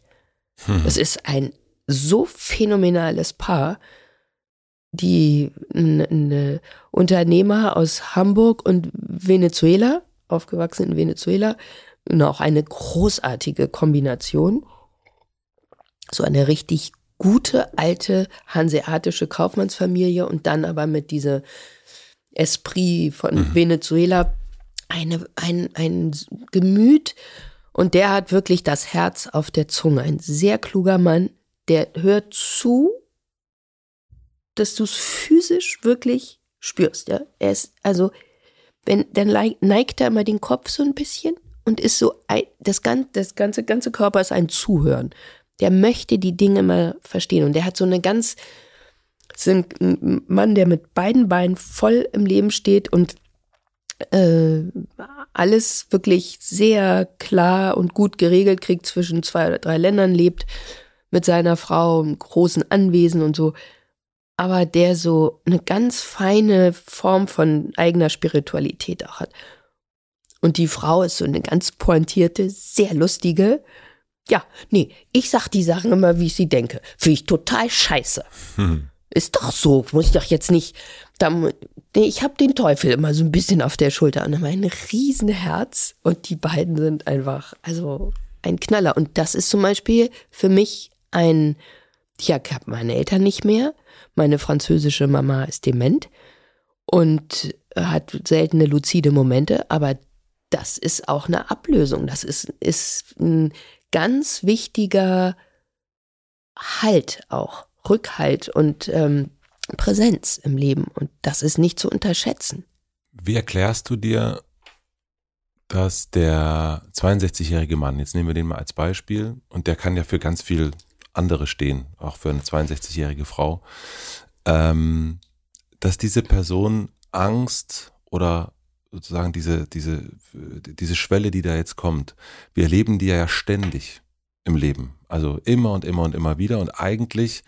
Hm. Das ist ein so phänomenales Paar, die eine Unternehmer aus Hamburg und Venezuela, aufgewachsen in Venezuela, und auch eine großartige Kombination. So eine richtig gute, alte hanseatische Kaufmannsfamilie und dann aber mit dieser Esprit von mhm. Venezuela, eine, ein, ein Gemüt und der hat wirklich das Herz auf der Zunge. Ein sehr kluger Mann, der hört zu, dass du es physisch wirklich spürst. Ja? Er ist, also, wenn, dann neigt er immer den Kopf so ein bisschen und ist so, das, ganze, das ganze, ganze Körper ist ein Zuhören. Der möchte die Dinge mal verstehen und der hat so eine ganz sind ein Mann, der mit beiden Beinen voll im Leben steht und äh, alles wirklich sehr klar und gut geregelt kriegt, zwischen zwei oder drei Ländern lebt, mit seiner Frau im großen Anwesen und so. Aber der so eine ganz feine Form von eigener Spiritualität auch hat. Und die Frau ist so eine ganz pointierte, sehr lustige. Ja, nee, ich sag die Sachen immer, wie ich sie denke. Finde ich total scheiße. Hm. Ist doch so, muss ich doch jetzt nicht. Da, nee, ich habe den Teufel immer so ein bisschen auf der Schulter und mein Riesenherz und die beiden sind einfach, also ein Knaller. Und das ist zum Beispiel für mich ein, ich habe meine Eltern nicht mehr, meine französische Mama ist dement und hat seltene luzide Momente, aber das ist auch eine Ablösung. Das ist, ist ein ganz wichtiger Halt auch. Rückhalt und ähm, Präsenz im Leben. Und das ist nicht zu unterschätzen. Wie erklärst du dir, dass der 62-jährige Mann, jetzt nehmen wir den mal als Beispiel, und der kann ja für ganz viel andere stehen, auch für eine 62-jährige Frau, ähm, dass diese Person Angst oder sozusagen diese, diese, diese Schwelle, die da jetzt kommt, wir erleben die ja ständig im Leben. Also immer und immer und immer wieder. Und eigentlich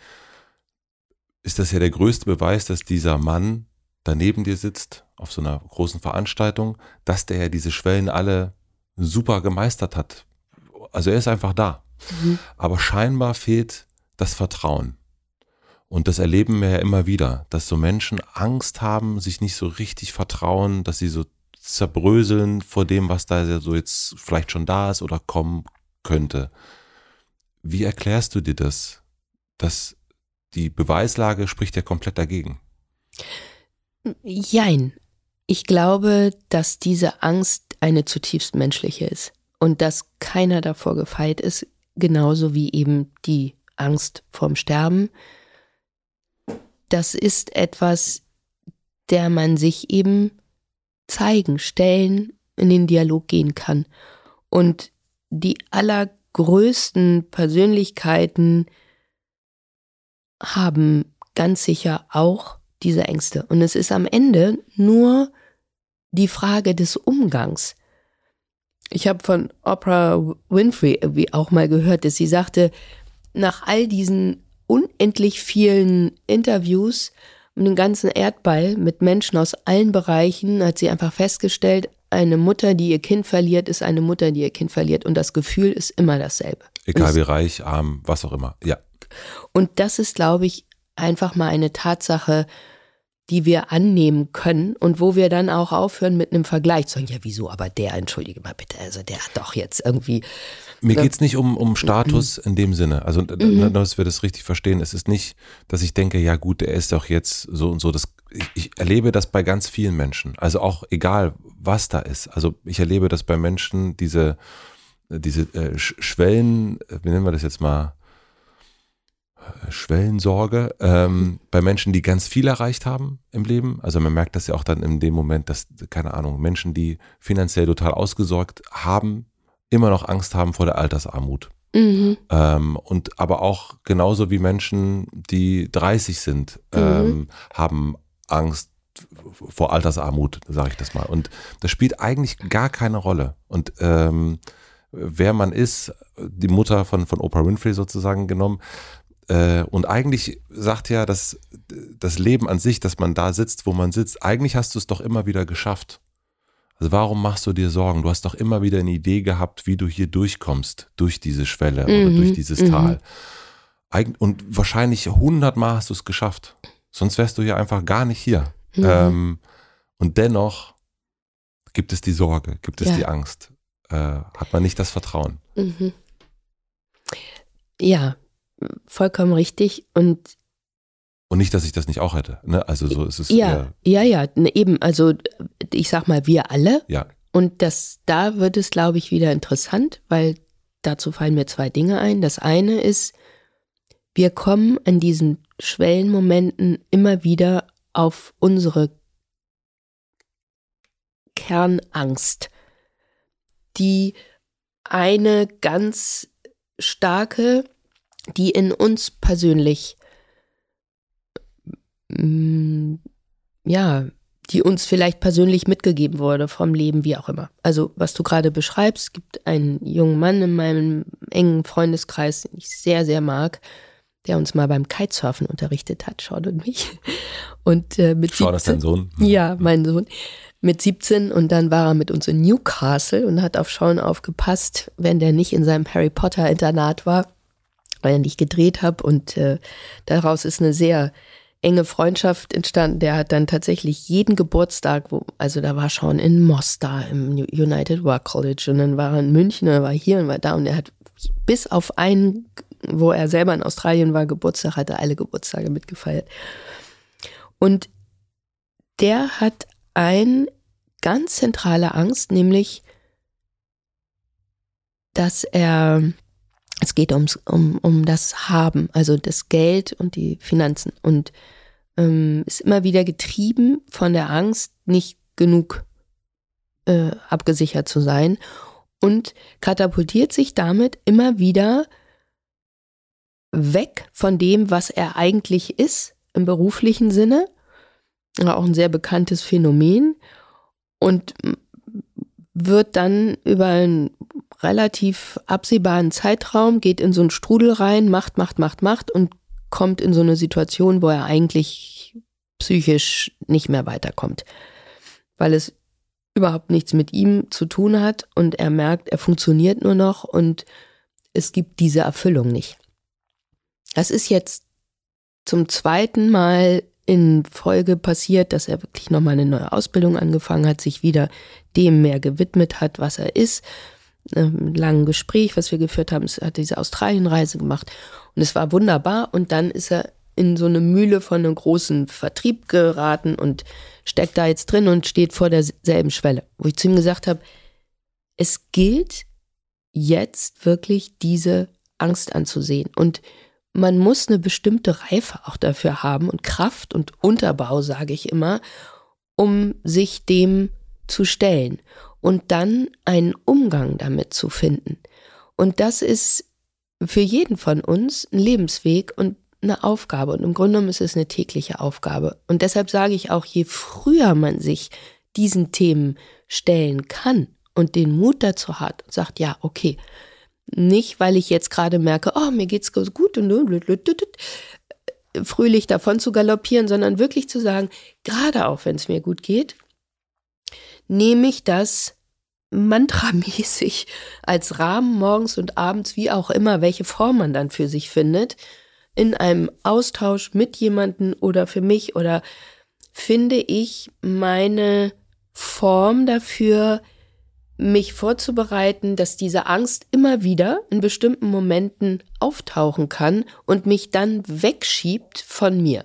ist das ja der größte Beweis, dass dieser Mann daneben dir sitzt auf so einer großen Veranstaltung, dass der ja diese Schwellen alle super gemeistert hat. Also er ist einfach da. Mhm. Aber scheinbar fehlt das Vertrauen. Und das erleben wir ja immer wieder, dass so Menschen Angst haben, sich nicht so richtig vertrauen, dass sie so zerbröseln vor dem, was da so jetzt vielleicht schon da ist oder kommen könnte. Wie erklärst du dir das, dass die Beweislage spricht ja komplett dagegen. Jein. Ich glaube, dass diese Angst eine zutiefst menschliche ist und dass keiner davor gefeit ist, genauso wie eben die Angst vorm Sterben. Das ist etwas, der man sich eben zeigen, stellen, in den Dialog gehen kann. Und die allergrößten Persönlichkeiten, haben ganz sicher auch diese Ängste. Und es ist am Ende nur die Frage des Umgangs. Ich habe von Oprah Winfrey wie auch mal gehört, dass sie sagte, nach all diesen unendlich vielen Interviews und dem ganzen Erdball mit Menschen aus allen Bereichen hat sie einfach festgestellt, eine Mutter, die ihr Kind verliert, ist eine Mutter, die ihr Kind verliert. Und das Gefühl ist immer dasselbe. Egal wie reich, arm, was auch immer. Ja. Und das ist, glaube ich, einfach mal eine Tatsache, die wir annehmen können und wo wir dann auch aufhören mit einem Vergleich zu sagen, ja, wieso, aber der, entschuldige mal bitte, also der hat doch jetzt irgendwie. Mir geht es nicht um, um Status in dem Sinne. Also, mhm. dass wir das richtig verstehen. Es ist nicht, dass ich denke, ja gut, er ist doch jetzt so und so. Das, ich, ich erlebe das bei ganz vielen Menschen. Also auch egal, was da ist. Also ich erlebe das bei Menschen, diese, diese äh, Schwellen, wie nennen wir das jetzt mal? Schwellensorge ähm, bei Menschen, die ganz viel erreicht haben im Leben. Also man merkt das ja auch dann in dem Moment, dass, keine Ahnung, Menschen, die finanziell total ausgesorgt haben, immer noch Angst haben vor der Altersarmut. Mhm. Ähm, und aber auch genauso wie Menschen, die 30 sind, mhm. ähm, haben Angst vor Altersarmut, sage ich das mal. Und das spielt eigentlich gar keine Rolle. Und ähm, wer man ist, die Mutter von, von Oprah Winfrey sozusagen genommen, äh, und eigentlich sagt ja, dass das Leben an sich, dass man da sitzt, wo man sitzt, eigentlich hast du es doch immer wieder geschafft. Also warum machst du dir Sorgen? Du hast doch immer wieder eine Idee gehabt, wie du hier durchkommst, durch diese Schwelle mhm. oder durch dieses mhm. Tal. Und wahrscheinlich hundertmal hast du es geschafft. Sonst wärst du ja einfach gar nicht hier. Mhm. Ähm, und dennoch gibt es die Sorge, gibt es ja. die Angst. Äh, hat man nicht das Vertrauen. Mhm. Ja, vollkommen richtig. Und und nicht, dass ich das nicht auch hätte. Ne? Also so ist es. Ja, ja, ja, ne, eben. Also ich sag mal, wir alle. Ja. Und das, da wird es, glaube ich, wieder interessant, weil dazu fallen mir zwei Dinge ein. Das eine ist, wir kommen an diesen Schwellenmomenten immer wieder auf unsere Kernangst, die eine ganz starke, die in uns persönlich Mm, ja, die uns vielleicht persönlich mitgegeben wurde vom Leben, wie auch immer. Also, was du gerade beschreibst, gibt einen jungen Mann in meinem engen Freundeskreis, den ich sehr, sehr mag, der uns mal beim Kitesurfen unterrichtet hat, Sean und mich. Und äh, mit Sean 17, ist dein Sohn? Ja, mein Sohn. Mit 17 und dann war er mit uns in Newcastle und hat auf Sean aufgepasst, wenn der nicht in seinem Harry Potter Internat war, weil er nicht gedreht hat und äh, daraus ist eine sehr enge Freundschaft entstanden. Der hat dann tatsächlich jeden Geburtstag, wo, also da war schon in Mostar im United Work College und dann war er in München und war hier und war da und er hat bis auf einen, wo er selber in Australien war, Geburtstag, hat er alle Geburtstage mitgefeiert. Und der hat ein ganz zentrale Angst, nämlich, dass er es geht ums, um, um das Haben, also das Geld und die Finanzen. Und ähm, ist immer wieder getrieben von der Angst, nicht genug äh, abgesichert zu sein und katapultiert sich damit immer wieder weg von dem, was er eigentlich ist im beruflichen Sinne. Auch ein sehr bekanntes Phänomen und wird dann über ein relativ absehbaren Zeitraum, geht in so einen Strudel rein, macht, macht, macht, macht und kommt in so eine Situation, wo er eigentlich psychisch nicht mehr weiterkommt. Weil es überhaupt nichts mit ihm zu tun hat und er merkt, er funktioniert nur noch und es gibt diese Erfüllung nicht. Das ist jetzt zum zweiten Mal in Folge passiert, dass er wirklich nochmal eine neue Ausbildung angefangen hat, sich wieder dem mehr gewidmet hat, was er ist einem langen Gespräch, was wir geführt haben. Hat diese Australienreise gemacht und es war wunderbar. Und dann ist er in so eine Mühle von einem großen Vertrieb geraten und steckt da jetzt drin und steht vor derselben Schwelle, wo ich zu ihm gesagt habe, es gilt jetzt wirklich diese Angst anzusehen und man muss eine bestimmte Reife auch dafür haben und Kraft und Unterbau, sage ich immer, um sich dem zu stellen und dann einen Umgang damit zu finden. Und das ist für jeden von uns ein Lebensweg und eine Aufgabe. Und im Grunde genommen ist es eine tägliche Aufgabe. Und deshalb sage ich auch, je früher man sich diesen Themen stellen kann und den Mut dazu hat und sagt, ja, okay, nicht, weil ich jetzt gerade merke, oh, mir geht's gut und fröhlich davon zu galoppieren, sondern wirklich zu sagen, gerade auch wenn es mir gut geht, nehme ich das mantramäßig als Rahmen morgens und abends, wie auch immer, welche Form man dann für sich findet, in einem Austausch mit jemandem oder für mich oder finde ich meine Form dafür, mich vorzubereiten, dass diese Angst immer wieder in bestimmten Momenten auftauchen kann und mich dann wegschiebt von mir.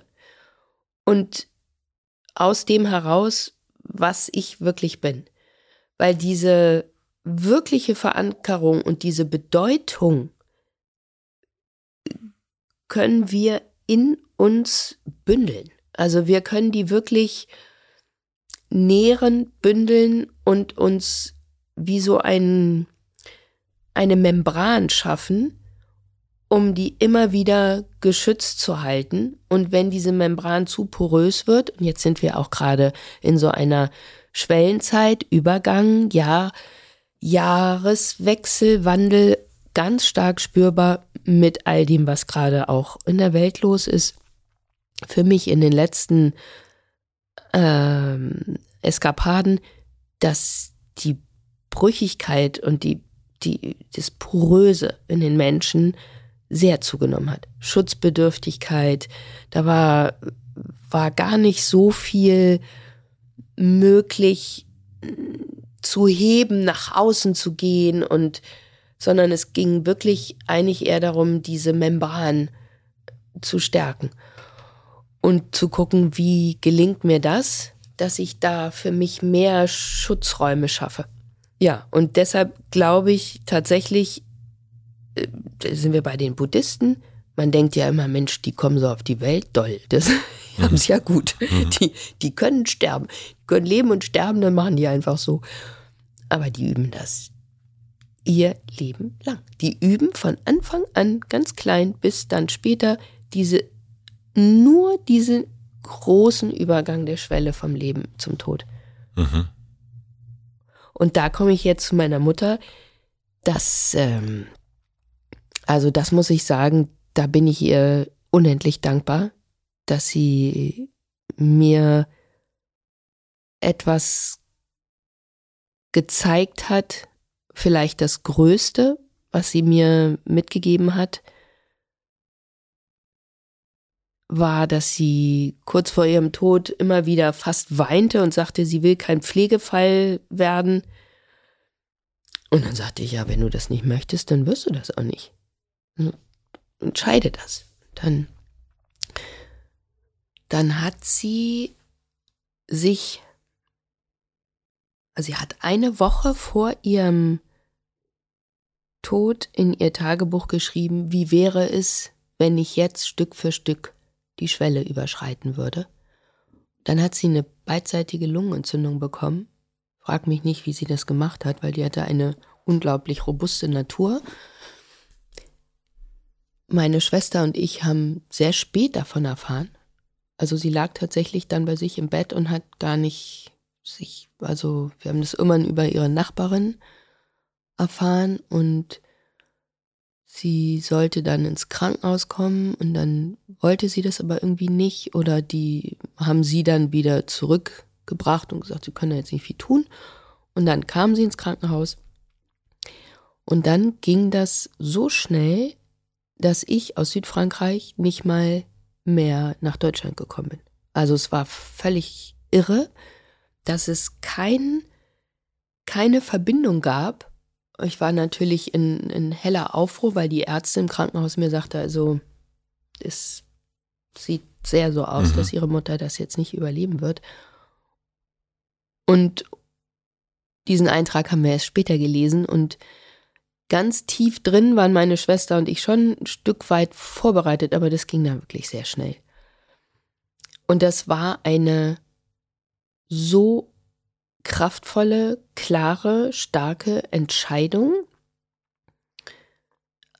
Und aus dem heraus was ich wirklich bin. Weil diese wirkliche Verankerung und diese Bedeutung können wir in uns bündeln. Also wir können die wirklich nähren, bündeln und uns wie so ein, eine Membran schaffen, um die immer wieder geschützt zu halten. Und wenn diese Membran zu porös wird, und jetzt sind wir auch gerade in so einer Schwellenzeit, Übergang, ja, Jahreswechsel, Wandel, ganz stark spürbar mit all dem, was gerade auch in der Welt los ist. Für mich in den letzten ähm, Eskapaden, dass die Brüchigkeit und die, die, das Poröse in den Menschen sehr zugenommen hat. Schutzbedürftigkeit, da war, war gar nicht so viel möglich zu heben, nach außen zu gehen und sondern es ging wirklich eigentlich eher darum, diese Membran zu stärken und zu gucken, wie gelingt mir das, dass ich da für mich mehr Schutzräume schaffe. Ja, und deshalb glaube ich tatsächlich, sind wir bei den Buddhisten. Man denkt ja immer, Mensch, die kommen so auf die Welt, doll. Das mhm. haben sie ja gut. Mhm. Die, die können sterben, die können leben und sterben, dann machen die einfach so. Aber die üben das ihr Leben lang. Die üben von Anfang an ganz klein bis dann später diese nur diesen großen Übergang der Schwelle vom Leben zum Tod. Mhm. Und da komme ich jetzt zu meiner Mutter. Das ähm, also das muss ich sagen, da bin ich ihr unendlich dankbar, dass sie mir etwas gezeigt hat, vielleicht das Größte, was sie mir mitgegeben hat, war, dass sie kurz vor ihrem Tod immer wieder fast weinte und sagte, sie will kein Pflegefall werden. Und dann sagte ich, ja, wenn du das nicht möchtest, dann wirst du das auch nicht entscheide das. Dann, dann hat sie sich, also sie hat eine Woche vor ihrem Tod in ihr Tagebuch geschrieben, wie wäre es, wenn ich jetzt Stück für Stück die Schwelle überschreiten würde. Dann hat sie eine beidseitige Lungenentzündung bekommen. Frag mich nicht, wie sie das gemacht hat, weil die hatte eine unglaublich robuste Natur. Meine Schwester und ich haben sehr spät davon erfahren. Also sie lag tatsächlich dann bei sich im Bett und hat gar nicht sich, also wir haben das immer über ihre Nachbarin erfahren und sie sollte dann ins Krankenhaus kommen und dann wollte sie das aber irgendwie nicht oder die haben sie dann wieder zurückgebracht und gesagt, sie können da jetzt nicht viel tun. Und dann kam sie ins Krankenhaus und dann ging das so schnell, dass ich aus Südfrankreich nicht mal mehr nach Deutschland gekommen bin. Also es war völlig irre, dass es kein, keine Verbindung gab. Ich war natürlich in, in heller Aufruhr, weil die Ärzte im Krankenhaus mir sagte, also es sieht sehr so aus, mhm. dass ihre Mutter das jetzt nicht überleben wird. Und diesen Eintrag haben wir erst später gelesen und ganz tief drin waren meine Schwester und ich schon ein Stück weit vorbereitet, aber das ging dann wirklich sehr schnell. Und das war eine so kraftvolle, klare, starke Entscheidung.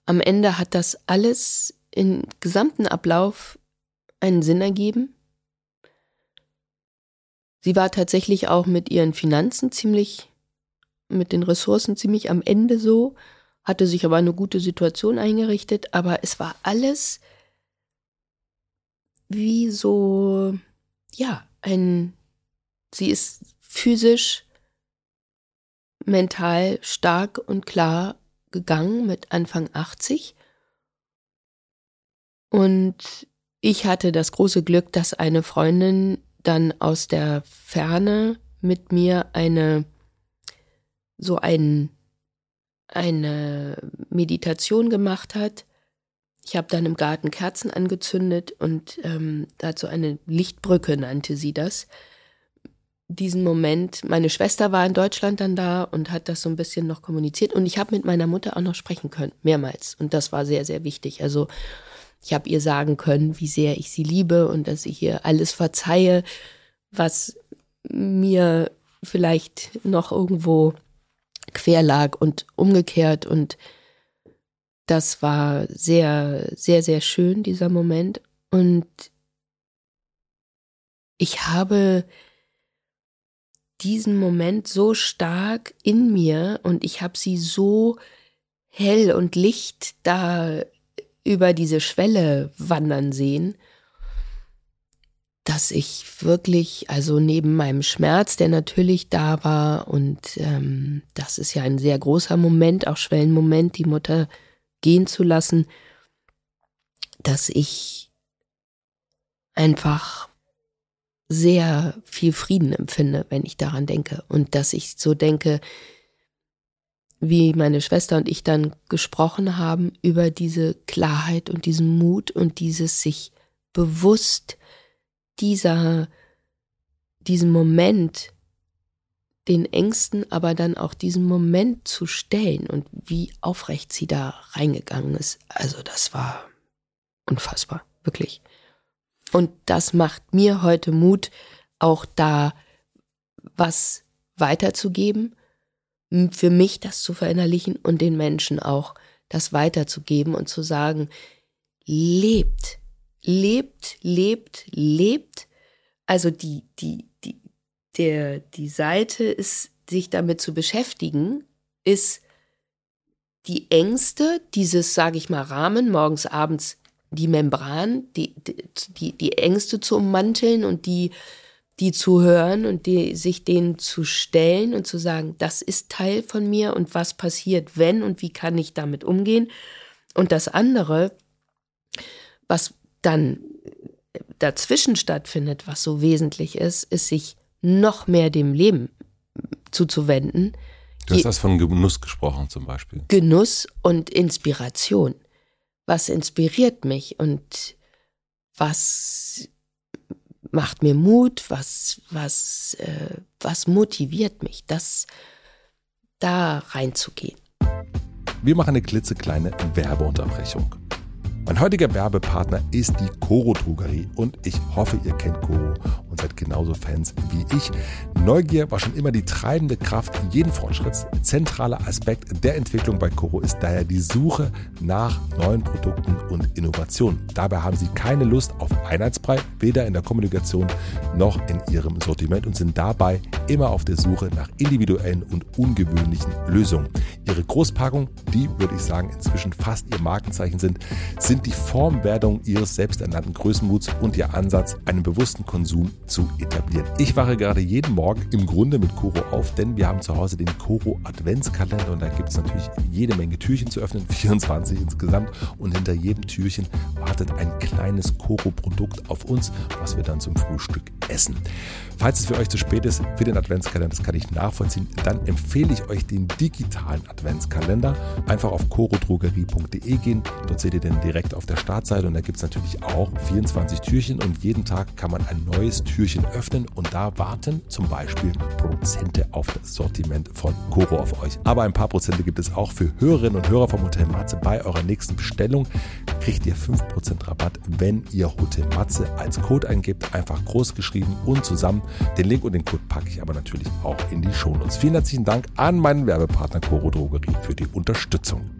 Am Ende hat das alles im gesamten Ablauf einen Sinn ergeben. Sie war tatsächlich auch mit ihren Finanzen ziemlich, mit den Ressourcen ziemlich am Ende so hatte sich aber eine gute Situation eingerichtet, aber es war alles wie so, ja, ein, sie ist physisch, mental stark und klar gegangen mit Anfang 80. Und ich hatte das große Glück, dass eine Freundin dann aus der Ferne mit mir eine so einen eine Meditation gemacht hat. Ich habe dann im Garten Kerzen angezündet und ähm, dazu eine Lichtbrücke nannte sie das. Diesen Moment, meine Schwester war in Deutschland dann da und hat das so ein bisschen noch kommuniziert und ich habe mit meiner Mutter auch noch sprechen können, mehrmals. Und das war sehr, sehr wichtig. Also Ich habe ihr sagen können, wie sehr ich sie liebe und dass ich ihr alles verzeihe, was mir vielleicht noch irgendwo quer lag und umgekehrt. Und das war sehr, sehr, sehr schön, dieser Moment. Und ich habe diesen Moment so stark in mir und ich habe sie so hell und licht da über diese Schwelle wandern sehen, dass ich wirklich, also neben meinem Schmerz, der natürlich da war, und ähm, das ist ja ein sehr großer Moment, auch Schwellenmoment, die Mutter gehen zu lassen, dass ich einfach sehr viel Frieden empfinde, wenn ich daran denke. Und dass ich so denke, wie meine Schwester und ich dann gesprochen haben über diese Klarheit und diesen Mut und dieses sich bewusst dieser, diesen Moment, den Ängsten, aber dann auch diesen Moment zu stellen und wie aufrecht sie da reingegangen ist. Also das war unfassbar, wirklich. Und das macht mir heute Mut, auch da was weiterzugeben, für mich das zu verinnerlichen und den Menschen auch das weiterzugeben und zu sagen, lebt, lebt, lebt, lebt. Also die, die, die, der, die Seite ist, sich damit zu beschäftigen, ist die Ängste, dieses, sage ich mal, Rahmen, morgens, abends die Membran, die, die, die Ängste zu ummanteln und die, die zu hören und die, sich denen zu stellen und zu sagen, das ist Teil von mir und was passiert, wenn und wie kann ich damit umgehen. Und das andere, was dann dazwischen stattfindet, was so wesentlich ist, ist sich noch mehr dem Leben zuzuwenden. Du hast das von Genuss gesprochen zum Beispiel. Genuss und Inspiration was inspiriert mich und was macht mir Mut, was, was, äh, was motiviert mich, das da reinzugehen. Wir machen eine klitzekleine Werbeunterbrechung. Mein heutiger Werbepartner ist die Coro Drogerie und ich hoffe, ihr kennt Coro und seid genauso Fans wie ich. Neugier war schon immer die treibende Kraft jeden Fortschritts. Zentraler Aspekt der Entwicklung bei Coro ist daher die Suche nach neuen Produkten und Innovationen. Dabei haben sie keine Lust auf Einheitsbrei, weder in der Kommunikation noch in ihrem Sortiment und sind dabei immer auf der Suche nach individuellen und ungewöhnlichen Lösungen. Ihre Großpackung, die würde ich sagen inzwischen fast ihr Markenzeichen sind, sind sind die Formwerdung ihres selbsternannten Größenmuts und ihr Ansatz, einen bewussten Konsum zu etablieren. Ich wache gerade jeden Morgen im Grunde mit Koro auf, denn wir haben zu Hause den Koro Adventskalender und da gibt es natürlich jede Menge Türchen zu öffnen, 24 insgesamt und hinter jedem Türchen wartet ein kleines Koro-Produkt auf uns, was wir dann zum Frühstück essen. Falls es für euch zu spät ist für den Adventskalender, das kann ich nachvollziehen, dann empfehle ich euch den digitalen Adventskalender. Einfach auf korodrogerie.de gehen, dort seht ihr den direkt direkt auf der Startseite und da gibt es natürlich auch 24 Türchen und jeden Tag kann man ein neues Türchen öffnen und da warten zum Beispiel Prozente auf das Sortiment von Coro auf euch. Aber ein paar Prozente gibt es auch für Hörerinnen und Hörer vom Hotel Matze. Bei eurer nächsten Bestellung kriegt ihr 5% Rabatt, wenn ihr Hotel Matze als Code eingebt. Einfach groß geschrieben und zusammen. Den Link und den Code packe ich aber natürlich auch in die Shownotes. Vielen herzlichen Dank an meinen Werbepartner Coro Drogerie für die Unterstützung.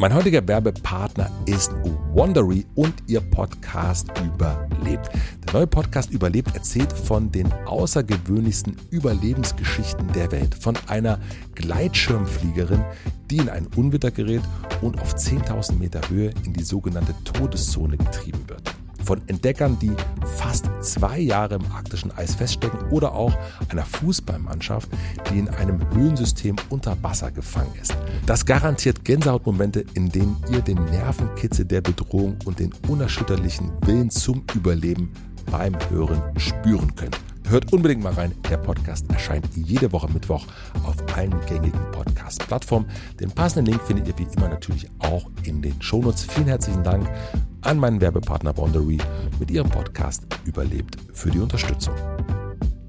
Mein heutiger Werbepartner ist Wondery und ihr Podcast Überlebt. Der neue Podcast Überlebt erzählt von den außergewöhnlichsten Überlebensgeschichten der Welt. Von einer Gleitschirmfliegerin, die in ein Unwetter gerät und auf 10.000 Meter Höhe in die sogenannte Todeszone getrieben wird von Entdeckern, die fast zwei Jahre im arktischen Eis feststecken oder auch einer Fußballmannschaft, die in einem Höhlensystem unter Wasser gefangen ist. Das garantiert Gänsehautmomente, in denen ihr den Nervenkitzel der Bedrohung und den unerschütterlichen Willen zum Überleben beim Hören spüren könnt. Hört unbedingt mal rein. Der Podcast erscheint jede Woche Mittwoch auf allen gängigen Podcast-Plattformen. Den passenden Link findet ihr wie immer natürlich auch in den Shownotes. Vielen herzlichen Dank an meinen Werbepartner Boundary mit ihrem Podcast Überlebt für die Unterstützung.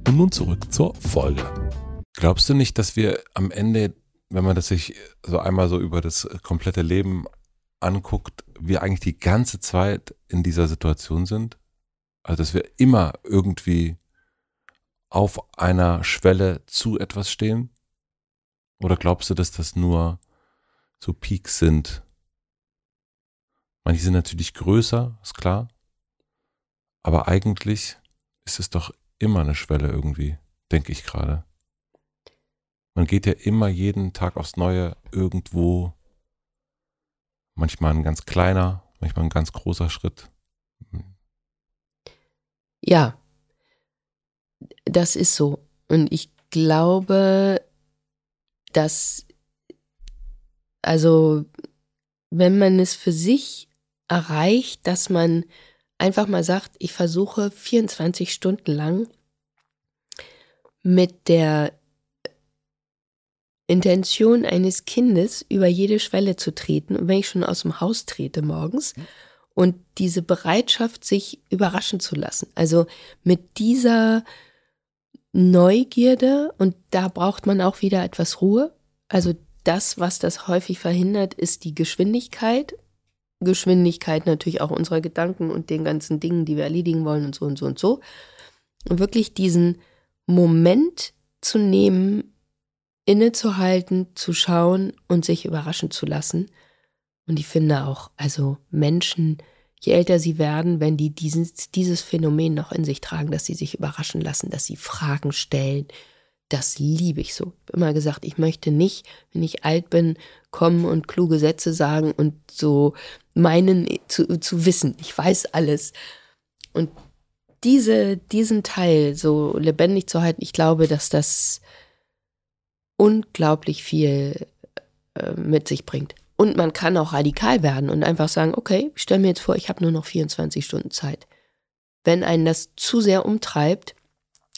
Und nun zurück zur Folge. Glaubst du nicht, dass wir am Ende, wenn man das sich so einmal so über das komplette Leben anguckt, wir eigentlich die ganze Zeit in dieser Situation sind? Also, dass wir immer irgendwie auf einer Schwelle zu etwas stehen? Oder glaubst du, dass das nur so Peaks sind? Manche sind natürlich größer, ist klar. Aber eigentlich ist es doch immer eine Schwelle irgendwie, denke ich gerade. Man geht ja immer jeden Tag aufs Neue irgendwo, manchmal ein ganz kleiner, manchmal ein ganz großer Schritt. Ja, das ist so. Und ich glaube, dass, also, wenn man es für sich erreicht, dass man einfach mal sagt, ich versuche 24 Stunden lang mit der Intention eines Kindes über jede Schwelle zu treten. Und wenn ich schon aus dem Haus trete morgens und diese Bereitschaft, sich überraschen zu lassen. Also mit dieser Neugierde und da braucht man auch wieder etwas Ruhe. Also das, was das häufig verhindert, ist die Geschwindigkeit. Geschwindigkeit natürlich auch unserer Gedanken und den ganzen Dingen, die wir erledigen wollen und so und so und so. Und wirklich diesen Moment zu nehmen, innezuhalten, zu schauen und sich überraschen zu lassen. Und ich finde auch, also Menschen, je älter sie werden, wenn die dieses, dieses Phänomen noch in sich tragen, dass sie sich überraschen lassen, dass sie Fragen stellen, das liebe ich so. Ich habe immer gesagt, ich möchte nicht, wenn ich alt bin, kommen und kluge Sätze sagen und so meinen zu, zu wissen. Ich weiß alles. Und diese, diesen Teil so lebendig zu halten, ich glaube, dass das unglaublich viel äh, mit sich bringt. Und man kann auch radikal werden und einfach sagen, okay, ich stelle mir jetzt vor, ich habe nur noch 24 Stunden Zeit. Wenn einen das zu sehr umtreibt,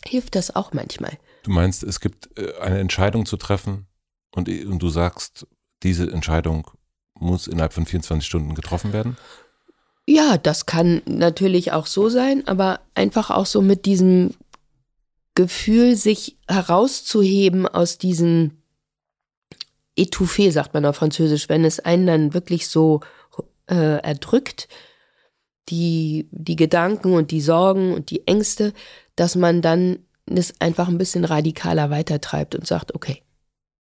hilft das auch manchmal. Du meinst, es gibt äh, eine Entscheidung zu treffen und, und du sagst, diese Entscheidung muss innerhalb von 24 Stunden getroffen werden? Ja, das kann natürlich auch so sein, aber einfach auch so mit diesem Gefühl, sich herauszuheben aus diesem Etouffé, sagt man auf Französisch, wenn es einen dann wirklich so äh, erdrückt, die, die Gedanken und die Sorgen und die Ängste, dass man dann das einfach ein bisschen radikaler weitertreibt und sagt, okay,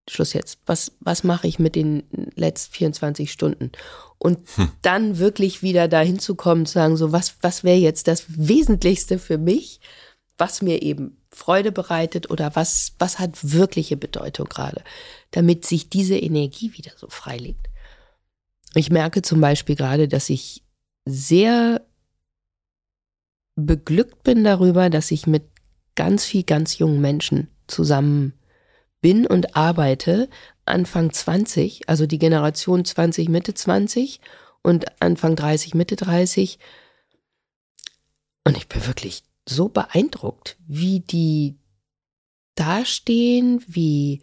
Schluss jetzt. Was, was mache ich mit den letzten 24 Stunden? Und hm. dann wirklich wieder dahin zu kommen, zu sagen, so, was, was wäre jetzt das Wesentlichste für mich, was mir eben Freude bereitet oder was, was hat wirkliche Bedeutung gerade, damit sich diese Energie wieder so freilegt. Ich merke zum Beispiel gerade, dass ich sehr beglückt bin darüber, dass ich mit ganz viel ganz jungen Menschen zusammen bin und arbeite, Anfang 20, also die Generation 20, Mitte 20 und Anfang 30, Mitte 30. Und ich bin wirklich so beeindruckt, wie die dastehen, wie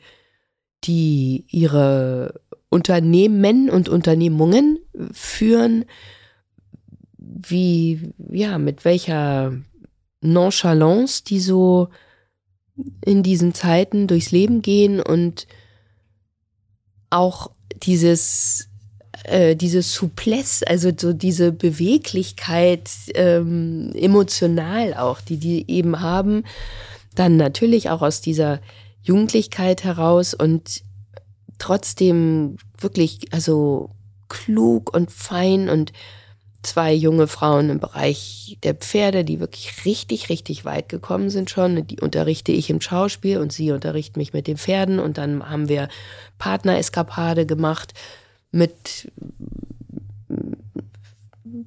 die ihre Unternehmen und Unternehmungen führen, wie, ja, mit welcher Nonchalance die so in diesen Zeiten durchs Leben gehen und auch dieses äh, diese Souplesse, also so diese Beweglichkeit ähm, emotional auch, die die eben haben, dann natürlich auch aus dieser Jugendlichkeit heraus und trotzdem wirklich also klug und fein und zwei junge Frauen im Bereich der Pferde, die wirklich richtig, richtig weit gekommen sind schon. Die unterrichte ich im Schauspiel und sie unterrichten mich mit den Pferden. Und dann haben wir Partnereskapade gemacht mit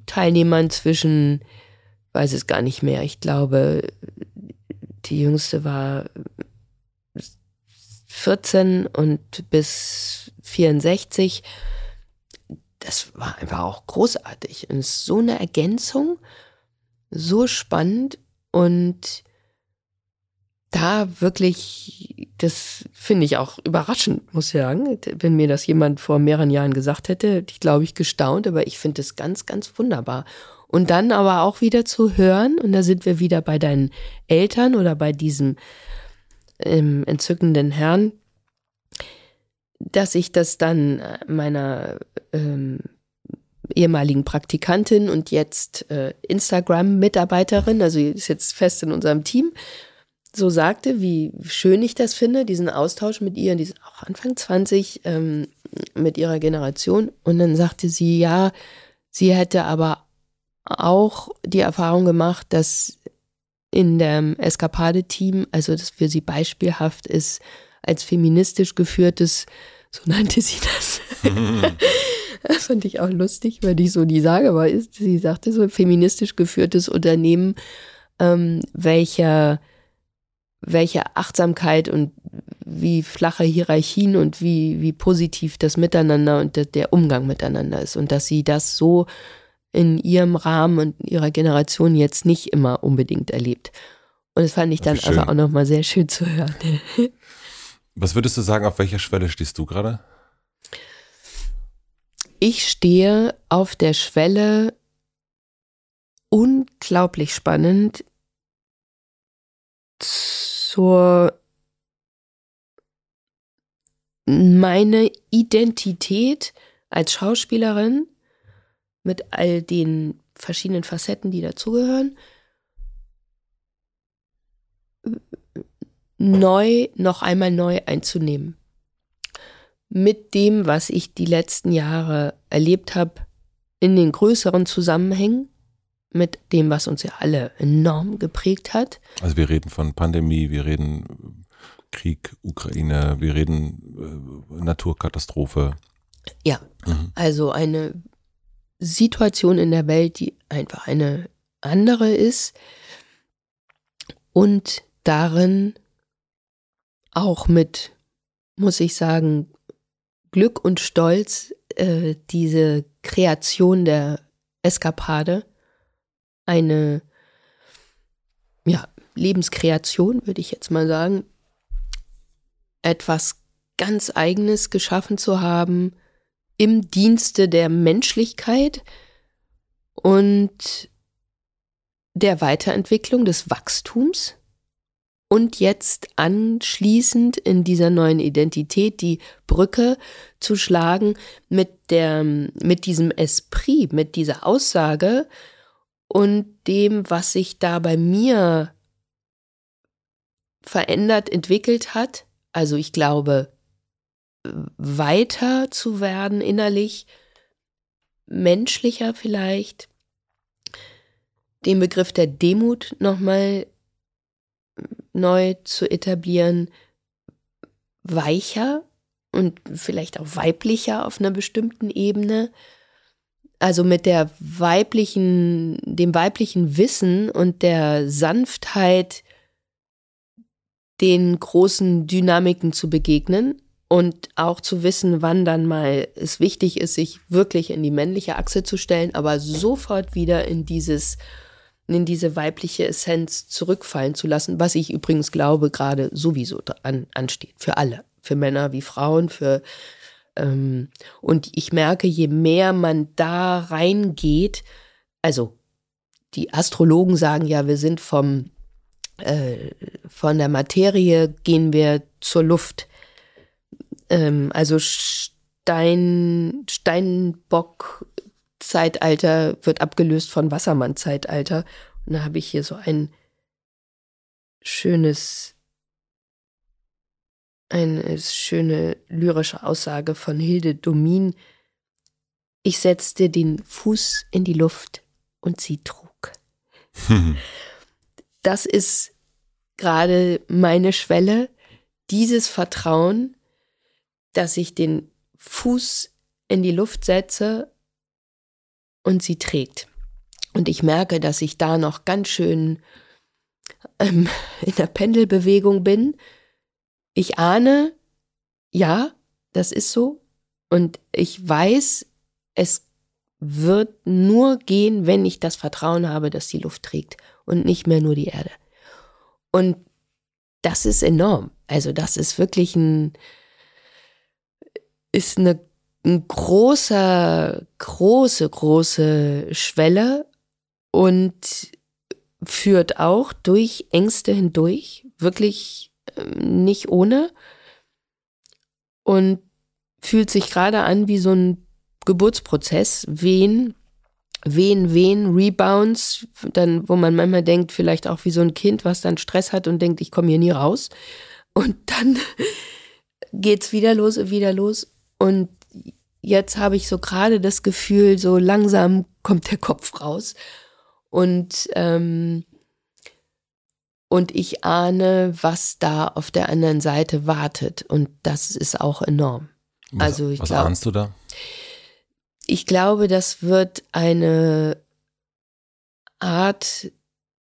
Teilnehmern zwischen, weiß es gar nicht mehr, ich glaube, die jüngste war 14 und bis 64 das war einfach auch großartig. Und es ist so eine Ergänzung, so spannend und da wirklich, das finde ich auch überraschend, muss ich sagen. Wenn mir das jemand vor mehreren Jahren gesagt hätte, ich glaube ich gestaunt, aber ich finde es ganz, ganz wunderbar. Und dann aber auch wieder zu hören, und da sind wir wieder bei deinen Eltern oder bei diesem ähm, entzückenden Herrn, dass ich das dann meiner ähm, ehemaligen Praktikantin und jetzt äh, Instagram-Mitarbeiterin, also ist jetzt fest in unserem Team, so sagte, wie schön ich das finde, diesen Austausch mit ihr, die sind auch Anfang 20, ähm, mit ihrer Generation. Und dann sagte sie, ja, sie hätte aber auch die Erfahrung gemacht, dass in dem Eskapade-Team, also das für sie beispielhaft ist, als feministisch geführtes, so nannte sie das. das fand ich auch lustig, weil ich so die sage, aber ist, sie sagte so feministisch geführtes Unternehmen, ähm, welcher welche Achtsamkeit und wie flache Hierarchien und wie, wie positiv das Miteinander und der Umgang miteinander ist. Und dass sie das so in ihrem Rahmen und ihrer Generation jetzt nicht immer unbedingt erlebt. Und das fand ich dann aber auch nochmal sehr schön zu hören. Was würdest du sagen, auf welcher Schwelle stehst du gerade? Ich stehe auf der Schwelle unglaublich spannend zur meine Identität als Schauspielerin mit all den verschiedenen Facetten, die dazugehören, neu, noch einmal neu einzunehmen. Mit dem, was ich die letzten Jahre erlebt habe, in den größeren Zusammenhängen, mit dem, was uns ja alle enorm geprägt hat. Also wir reden von Pandemie, wir reden Krieg, Ukraine, wir reden äh, Naturkatastrophe. Ja, mhm. also eine Situation in der Welt, die einfach eine andere ist und darin auch mit, muss ich sagen, Glück und Stolz äh, diese Kreation der Eskapade eine ja, Lebenskreation, würde ich jetzt mal sagen, etwas ganz eigenes geschaffen zu haben im Dienste der Menschlichkeit und der Weiterentwicklung des Wachstums und jetzt anschließend in dieser neuen Identität die Brücke zu schlagen mit der mit diesem Esprit, mit dieser Aussage, und dem, was sich da bei mir verändert, entwickelt hat. Also ich glaube, weiter zu werden innerlich, menschlicher vielleicht, den Begriff der Demut nochmal neu zu etablieren, weicher und vielleicht auch weiblicher auf einer bestimmten Ebene also mit der weiblichen, dem weiblichen Wissen und der Sanftheit den großen Dynamiken zu begegnen und auch zu wissen, wann dann mal es wichtig ist, sich wirklich in die männliche Achse zu stellen, aber sofort wieder in dieses in diese weibliche Essenz zurückfallen zu lassen, was ich übrigens glaube gerade sowieso an, ansteht. Für alle, für Männer wie Frauen, für und ich merke, je mehr man da reingeht, also die Astrologen sagen ja, wir sind vom äh, von der Materie gehen wir zur Luft. Ähm, also Stein, Steinbock Zeitalter wird abgelöst von Wassermann Zeitalter. Und da habe ich hier so ein schönes eine schöne lyrische Aussage von Hilde Domin. Ich setzte den Fuß in die Luft und sie trug. das ist gerade meine Schwelle, dieses Vertrauen, dass ich den Fuß in die Luft setze und sie trägt. Und ich merke, dass ich da noch ganz schön ähm, in der Pendelbewegung bin ich ahne, ja, das ist so. Und ich weiß, es wird nur gehen, wenn ich das Vertrauen habe, dass die Luft trägt und nicht mehr nur die Erde. Und das ist enorm. Also das ist wirklich ein, ist eine, ein großer, große, große Schwelle und führt auch durch Ängste hindurch, wirklich nicht ohne und fühlt sich gerade an wie so ein Geburtsprozess, Wehen, Wehen, Wehen, Rebounds, dann, wo man manchmal denkt, vielleicht auch wie so ein Kind, was dann Stress hat und denkt, ich komme hier nie raus. Und dann geht's wieder los und wieder los. Und jetzt habe ich so gerade das Gefühl, so langsam kommt der Kopf raus. Und, ähm, und ich ahne, was da auf der anderen Seite wartet. Und das ist auch enorm. Was, also ich was glaub, ahnst du da? Ich glaube, das wird eine Art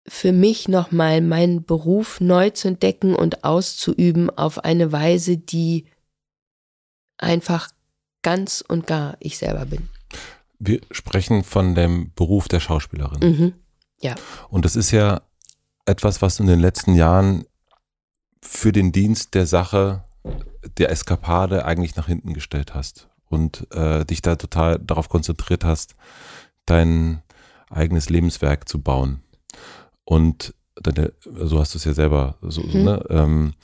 für mich nochmal meinen Beruf neu zu entdecken und auszuüben auf eine Weise, die einfach ganz und gar ich selber bin. Wir sprechen von dem Beruf der Schauspielerin. Mhm. Ja. Und das ist ja etwas, was du in den letzten Jahren für den Dienst der Sache, der Eskapade eigentlich nach hinten gestellt hast und äh, dich da total darauf konzentriert hast, dein eigenes Lebenswerk zu bauen. Und deine, so hast du es ja selber so, Mhm. ne? Ähm,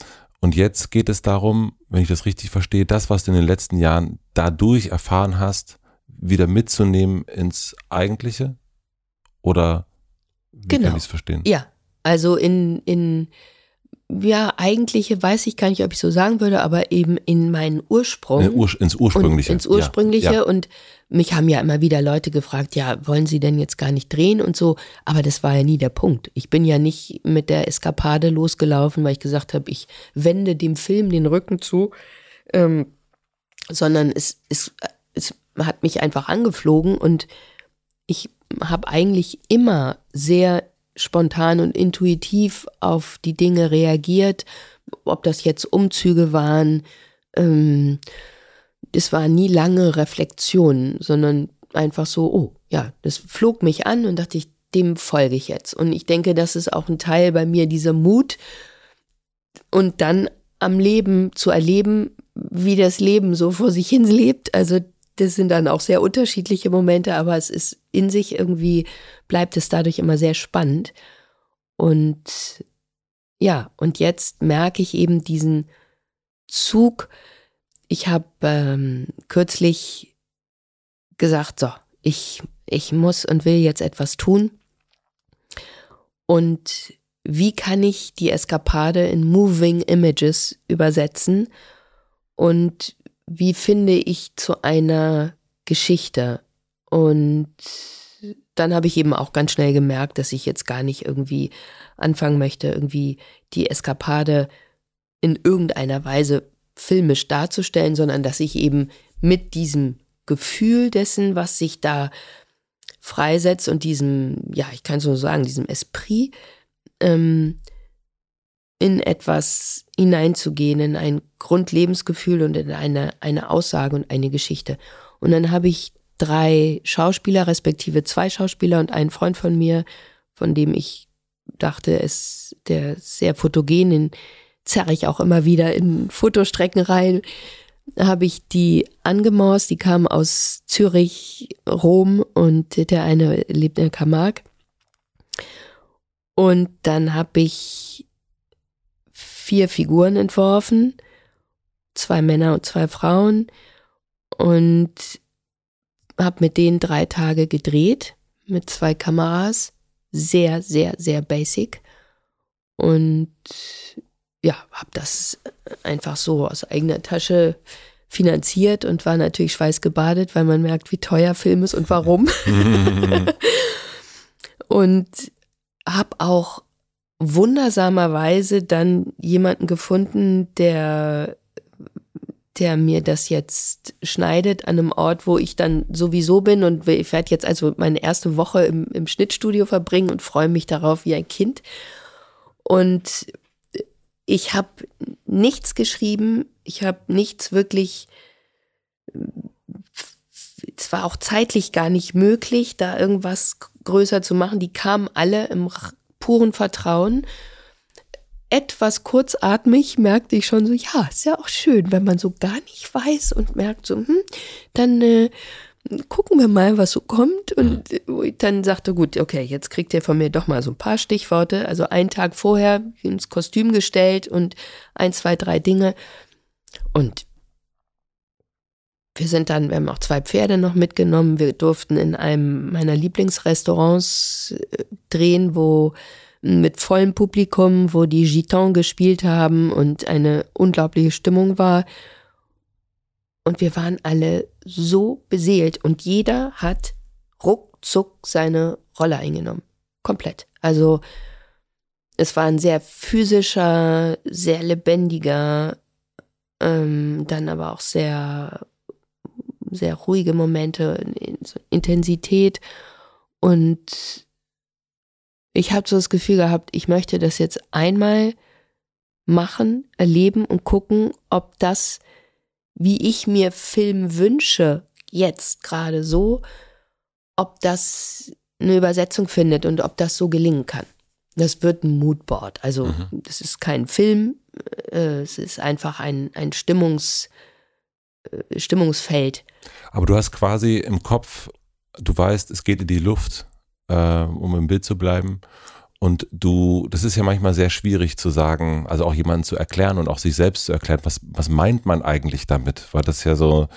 und jetzt geht es darum, wenn ich das richtig verstehe, das, was du in den letzten Jahren dadurch erfahren hast, wieder mitzunehmen ins Eigentliche? Oder wie Genau. kann ich es verstehen? Ja, also in, in, ja, eigentliche weiß ich gar nicht, ob ich so sagen würde, aber eben in meinen Ursprung. In Ur ins Ursprüngliche. Und ins Ursprüngliche. Ja, ja. Und mich haben ja immer wieder Leute gefragt, ja, wollen Sie denn jetzt gar nicht drehen und so. Aber das war ja nie der Punkt. Ich bin ja nicht mit der Eskapade losgelaufen, weil ich gesagt habe, ich wende dem Film den Rücken zu, ähm, sondern es, es, es hat mich einfach angeflogen und ich habe eigentlich immer sehr spontan und intuitiv auf die Dinge reagiert, ob das jetzt Umzüge waren, ähm, es war nie lange Reflexion, sondern einfach so, oh, ja, das flog mich an und dachte ich, dem folge ich jetzt. Und ich denke, das ist auch ein Teil bei mir, dieser Mut und dann am Leben zu erleben, wie das Leben so vor sich hin lebt. Also das sind dann auch sehr unterschiedliche Momente, aber es ist in sich irgendwie, bleibt es dadurch immer sehr spannend. Und ja, und jetzt merke ich eben diesen Zug, ich habe ähm, kürzlich gesagt, so, ich, ich muss und will jetzt etwas tun. Und wie kann ich die Eskapade in Moving Images übersetzen? Und wie finde ich zu einer Geschichte? Und dann habe ich eben auch ganz schnell gemerkt, dass ich jetzt gar nicht irgendwie anfangen möchte, irgendwie die Eskapade in irgendeiner Weise filmisch darzustellen, sondern dass ich eben mit diesem Gefühl dessen, was sich da freisetzt und diesem, ja, ich kann so sagen, diesem Esprit, ähm, in etwas hineinzugehen, in ein Grundlebensgefühl und in eine, eine Aussage und eine Geschichte. Und dann habe ich drei Schauspieler, respektive zwei Schauspieler und einen Freund von mir, von dem ich dachte, es, der sehr fotogen, den zerre ich auch immer wieder in Fotostrecken rein, habe ich die angemorst, die kamen aus Zürich, Rom und der eine lebt in Camargue. Und dann habe ich vier Figuren entworfen, zwei Männer und zwei Frauen und habe mit denen drei Tage gedreht mit zwei Kameras, sehr, sehr, sehr basic und ja, habe das einfach so aus eigener Tasche finanziert und war natürlich schweißgebadet, weil man merkt, wie teuer Film ist und warum. und habe auch wundersamerweise dann jemanden gefunden, der der mir das jetzt schneidet an einem Ort, wo ich dann sowieso bin und ich werde jetzt also meine erste Woche im, im Schnittstudio verbringen und freue mich darauf wie ein Kind. Und ich habe nichts geschrieben, ich habe nichts wirklich, es war auch zeitlich gar nicht möglich, da irgendwas größer zu machen. Die kamen alle im puren Vertrauen etwas kurzatmig merkte ich schon so, ja, ist ja auch schön, wenn man so gar nicht weiß und merkt so, hm, dann äh, gucken wir mal, was so kommt. Und äh, dann sagte, gut, okay, jetzt kriegt ihr von mir doch mal so ein paar Stichworte. Also einen Tag vorher ins Kostüm gestellt und ein, zwei, drei Dinge. Und wir sind dann, wir haben auch zwei Pferde noch mitgenommen. Wir durften in einem meiner Lieblingsrestaurants äh, drehen, wo mit vollem Publikum, wo die Giton gespielt haben und eine unglaubliche Stimmung war. Und wir waren alle so beseelt und jeder hat ruckzuck seine Rolle eingenommen. Komplett. Also es war ein sehr physischer, sehr lebendiger, ähm, dann aber auch sehr sehr ruhige Momente, Intensität. Und ich habe so das Gefühl gehabt, ich möchte das jetzt einmal machen, erleben und gucken, ob das, wie ich mir Film wünsche, jetzt gerade so, ob das eine Übersetzung findet und ob das so gelingen kann. Das wird ein Moodboard. Also mhm. das ist kein Film, äh, es ist einfach ein, ein Stimmungs, äh, Stimmungsfeld. Aber du hast quasi im Kopf, du weißt, es geht in die Luft, äh, um im Bild zu bleiben. Und du, das ist ja manchmal sehr schwierig zu sagen, also auch jemanden zu erklären und auch sich selbst zu erklären, was, was meint man eigentlich damit? Weil das ja so,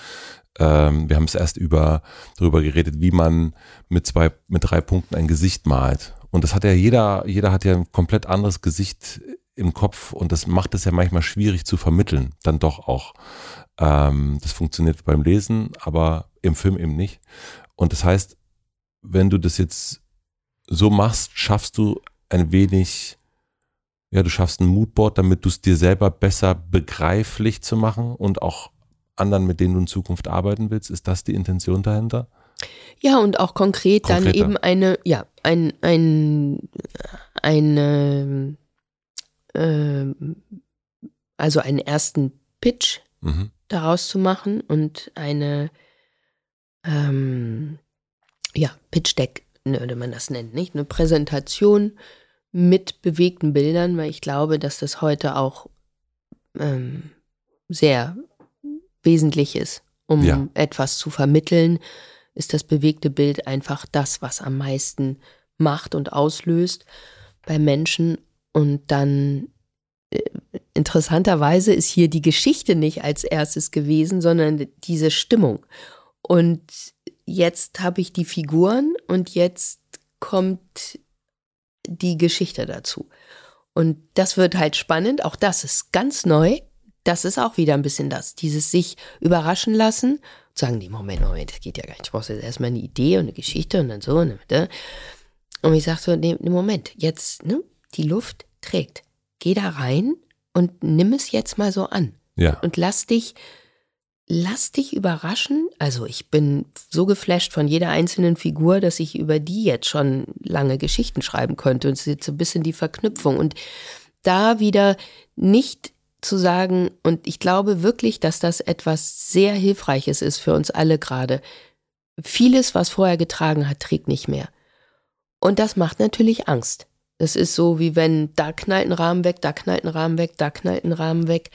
ähm, wir haben es erst über, darüber geredet, wie man mit zwei, mit drei Punkten ein Gesicht malt. Und das hat ja jeder, jeder hat ja ein komplett anderes Gesicht im Kopf und das macht es ja manchmal schwierig zu vermitteln, dann doch auch. Ähm, das funktioniert beim Lesen, aber im Film eben nicht. Und das heißt, wenn du das jetzt so machst, schaffst du ein wenig, ja, du schaffst ein Moodboard, damit du es dir selber besser begreiflich zu machen und auch anderen, mit denen du in Zukunft arbeiten willst. Ist das die Intention dahinter? Ja, und auch konkret Konkreter. dann eben eine, ja, ein, ein, eine, äh, also einen ersten Pitch mhm daraus zu machen und eine ähm, ja, Pitch Deck würde man das nennen, nicht? Eine Präsentation mit bewegten Bildern, weil ich glaube, dass das heute auch ähm, sehr wesentlich ist, um ja. etwas zu vermitteln, ist das bewegte Bild einfach das, was am meisten macht und auslöst bei Menschen und dann äh, interessanterweise ist hier die Geschichte nicht als erstes gewesen, sondern diese Stimmung. Und jetzt habe ich die Figuren und jetzt kommt die Geschichte dazu. Und das wird halt spannend. Auch das ist ganz neu. Das ist auch wieder ein bisschen das. Dieses sich überraschen lassen. Sagen die, Moment, Moment, das geht ja gar nicht. Ich brauche jetzt erstmal eine Idee und eine Geschichte und dann so. Und, und ich sage so, nee, Moment, jetzt, ne, die Luft trägt. Geh da rein und nimm es jetzt mal so an. Ja. Und lass dich, lass dich überraschen. Also ich bin so geflasht von jeder einzelnen Figur, dass ich über die jetzt schon lange Geschichten schreiben könnte. Und es ist jetzt so ein bisschen die Verknüpfung. Und da wieder nicht zu sagen, und ich glaube wirklich, dass das etwas sehr Hilfreiches ist für uns alle gerade. Vieles, was vorher getragen hat, trägt nicht mehr. Und das macht natürlich Angst. Das ist so, wie wenn da knallt ein Rahmen weg, da knallt ein Rahmen weg, da knallt ein Rahmen weg.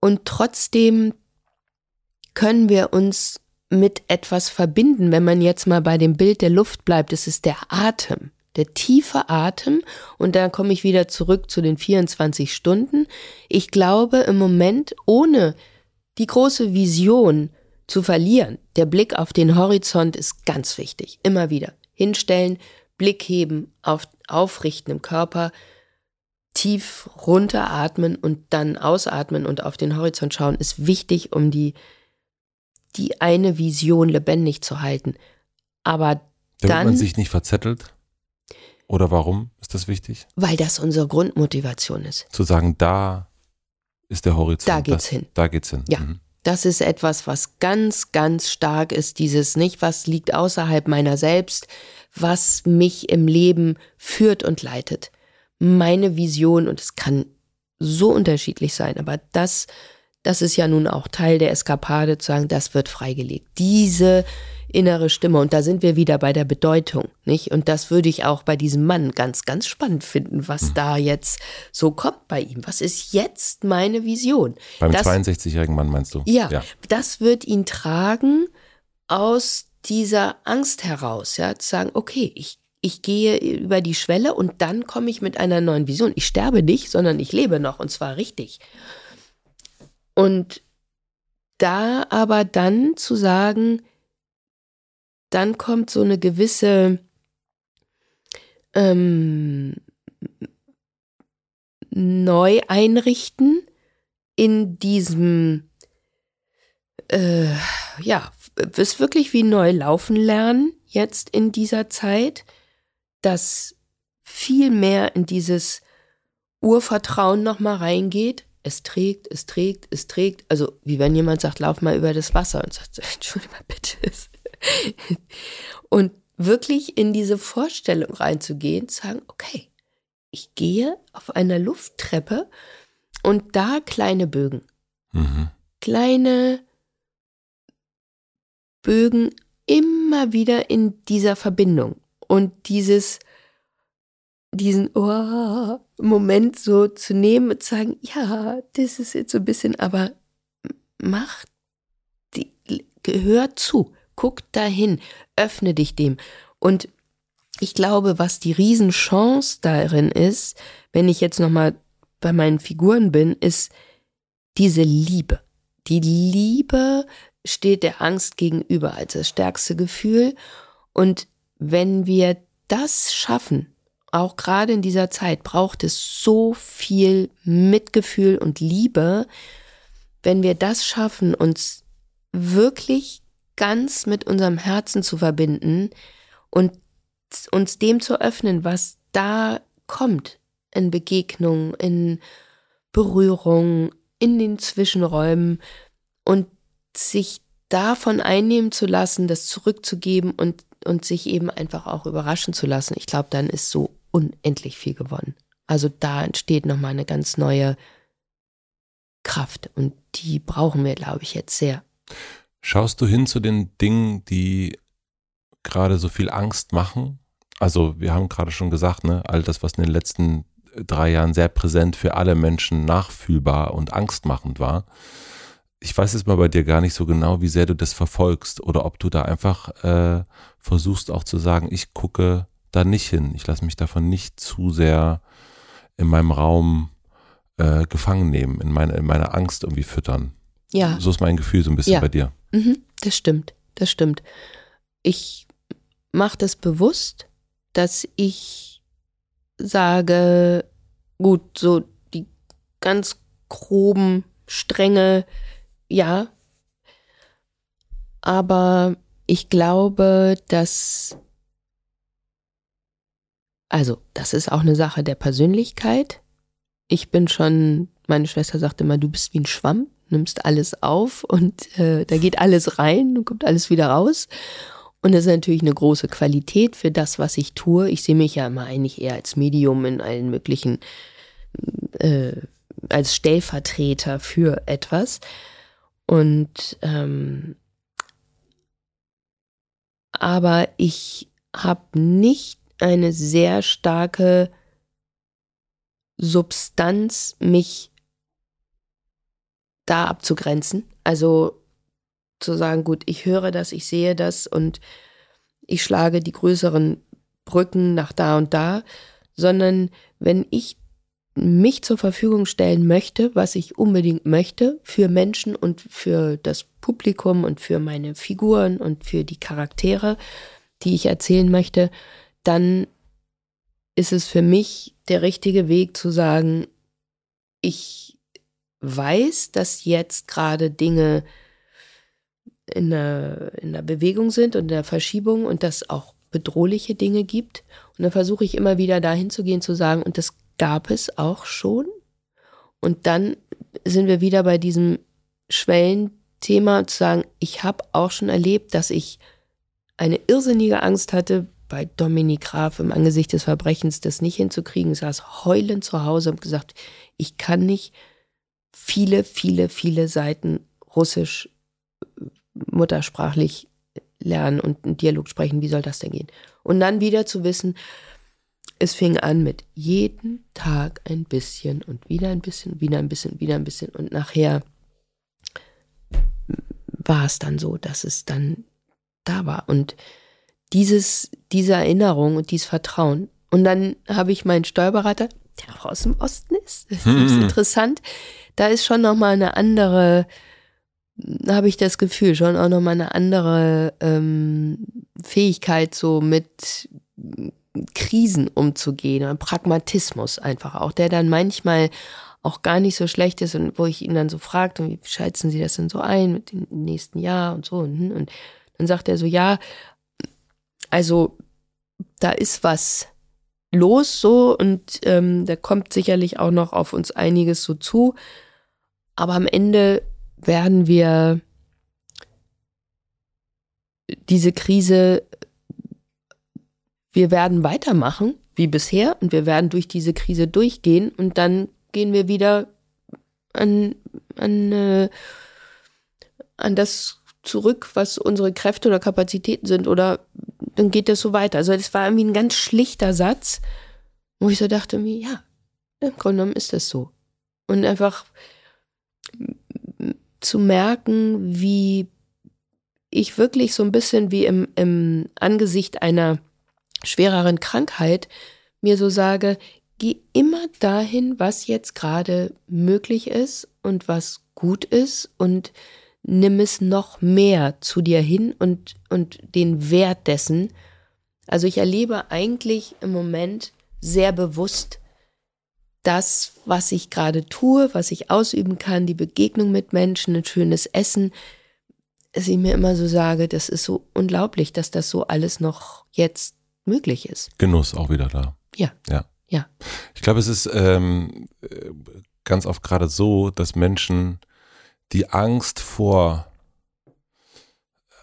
Und trotzdem können wir uns mit etwas verbinden, wenn man jetzt mal bei dem Bild der Luft bleibt. Das ist der Atem, der tiefe Atem. Und da komme ich wieder zurück zu den 24 Stunden. Ich glaube im Moment, ohne die große Vision zu verlieren, der Blick auf den Horizont ist ganz wichtig. Immer wieder hinstellen, Blick heben, auf, aufrichten im Körper, tief runteratmen und dann ausatmen und auf den Horizont schauen, ist wichtig, um die, die eine Vision lebendig zu halten. Aber Damit dann. man sich nicht verzettelt? Oder warum ist das wichtig? Weil das unsere Grundmotivation ist. Zu sagen, da ist der Horizont. Da geht's das, hin. Da geht's hin. Ja. Mhm. Das ist etwas, was ganz, ganz stark ist, dieses nicht, was liegt außerhalb meiner selbst, was mich im Leben führt und leitet. Meine Vision, und es kann so unterschiedlich sein, aber das, das ist ja nun auch Teil der Eskapade, zu sagen, das wird freigelegt. Diese innere Stimme, und da sind wir wieder bei der Bedeutung, nicht? Und das würde ich auch bei diesem Mann ganz, ganz spannend finden, was da jetzt so kommt bei ihm. Was ist jetzt meine Vision? Beim 62-jährigen Mann meinst du? Ja, ja, das wird ihn tragen aus dieser Angst heraus, ja, zu sagen, okay, ich, ich gehe über die Schwelle und dann komme ich mit einer neuen Vision. Ich sterbe nicht, sondern ich lebe noch und zwar richtig. Und da aber dann zu sagen, dann kommt so eine gewisse ähm, Neueinrichten in diesem, äh, ja, es wirklich wie neu laufen lernen jetzt in dieser Zeit, dass viel mehr in dieses Urvertrauen nochmal reingeht. Es trägt, es trägt, es trägt. Also wie wenn jemand sagt, lauf mal über das Wasser und sagt, Entschuldigung mal bitte. und wirklich in diese Vorstellung reinzugehen, zu sagen, okay, ich gehe auf einer Lufttreppe und da kleine Bögen. Mhm. Kleine Bögen immer wieder in dieser Verbindung. Und dieses, diesen oh, Moment so zu nehmen und zu sagen, ja, das ist jetzt so ein bisschen, aber mach, die, gehör zu, guck dahin, öffne dich dem. Und ich glaube, was die Riesenchance darin ist, wenn ich jetzt nochmal bei meinen Figuren bin, ist diese Liebe. Die Liebe steht der Angst gegenüber als das stärkste Gefühl. Und wenn wir das schaffen, auch gerade in dieser Zeit braucht es so viel Mitgefühl und Liebe. Wenn wir das schaffen, uns wirklich ganz mit unserem Herzen zu verbinden und uns dem zu öffnen, was da kommt in Begegnungen, in Berührung, in den Zwischenräumen und sich davon einnehmen zu lassen, das zurückzugeben und, und sich eben einfach auch überraschen zu lassen. Ich glaube, dann ist so unendlich viel gewonnen. Also da entsteht nochmal eine ganz neue Kraft und die brauchen wir, glaube ich, jetzt sehr. Schaust du hin zu den Dingen, die gerade so viel Angst machen? Also wir haben gerade schon gesagt, ne, all das, was in den letzten drei Jahren sehr präsent für alle Menschen nachfühlbar und angstmachend war. Ich weiß jetzt mal bei dir gar nicht so genau, wie sehr du das verfolgst oder ob du da einfach äh, versuchst auch zu sagen, ich gucke da nicht hin. Ich lasse mich davon nicht zu sehr in meinem Raum äh, gefangen nehmen, in, meine, in meiner Angst irgendwie füttern. Ja. So ist mein Gefühl so ein bisschen ja. bei dir. Mhm, das stimmt, das stimmt. Ich mache das bewusst, dass ich sage, gut, so die ganz groben Stränge, ja. Aber ich glaube, dass also, das ist auch eine Sache der Persönlichkeit. Ich bin schon, meine Schwester sagt immer, du bist wie ein Schwamm, nimmst alles auf und äh, da geht alles rein und kommt alles wieder raus. Und das ist natürlich eine große Qualität für das, was ich tue. Ich sehe mich ja immer eigentlich eher als Medium in allen möglichen, äh, als Stellvertreter für etwas. Und ähm, aber ich habe nicht eine sehr starke Substanz, mich da abzugrenzen. Also zu sagen, gut, ich höre das, ich sehe das und ich schlage die größeren Brücken nach da und da, sondern wenn ich mich zur Verfügung stellen möchte, was ich unbedingt möchte, für Menschen und für das Publikum und für meine Figuren und für die Charaktere, die ich erzählen möchte, dann ist es für mich der richtige Weg zu sagen, ich weiß, dass jetzt gerade Dinge in der, in der Bewegung sind und in der Verschiebung und dass auch bedrohliche Dinge gibt. Und dann versuche ich immer wieder dahin zu gehen, zu sagen, und das gab es auch schon. Und dann sind wir wieder bei diesem Schwellenthema zu sagen, ich habe auch schon erlebt, dass ich eine irrsinnige Angst hatte, bei Dominik Graf im Angesicht des Verbrechens das nicht hinzukriegen, saß heulend zu Hause und gesagt, ich kann nicht viele, viele, viele Seiten Russisch äh, muttersprachlich lernen und einen Dialog sprechen. Wie soll das denn gehen? Und dann wieder zu wissen, es fing an mit jeden Tag ein bisschen und wieder ein bisschen, wieder ein bisschen, wieder ein bisschen. Und nachher war es dann so, dass es dann da war. Und dieses, diese Erinnerung und dieses Vertrauen. Und dann habe ich meinen Steuerberater, der auch aus dem Osten ist, das ist hm. interessant. Da ist schon nochmal eine andere habe ich das Gefühl, schon auch nochmal eine andere ähm, Fähigkeit, so mit Krisen umzugehen, ein Pragmatismus einfach auch, der dann manchmal auch gar nicht so schlecht ist und wo ich ihn dann so fragte, wie schätzen Sie das denn so ein mit dem nächsten Jahr und so und, und dann sagt er so, ja, also da ist was los so und ähm, da kommt sicherlich auch noch auf uns einiges so zu, aber am Ende werden wir diese Krise, wir werden weitermachen wie bisher und wir werden durch diese Krise durchgehen und dann gehen wir wieder an, an, äh, an das zurück, was unsere Kräfte oder Kapazitäten sind oder dann geht das so weiter. Also das war irgendwie ein ganz schlichter Satz, wo ich so dachte, ja, im Grunde genommen ist das so. Und einfach zu merken, wie ich wirklich so ein bisschen wie im, im Angesicht einer schwereren Krankheit mir so sage, geh immer dahin, was jetzt gerade möglich ist und was gut ist und nimm es noch mehr zu dir hin und, und den Wert dessen. Also ich erlebe eigentlich im Moment sehr bewusst, das, was ich gerade tue, was ich ausüben kann, die Begegnung mit Menschen, ein schönes Essen, dass ich mir immer so sage, das ist so unglaublich, dass das so alles noch jetzt möglich ist. Genuss auch wieder da. Ja. Ja. Ja. Ich glaube, es ist ähm, ganz oft gerade so, dass Menschen die Angst vor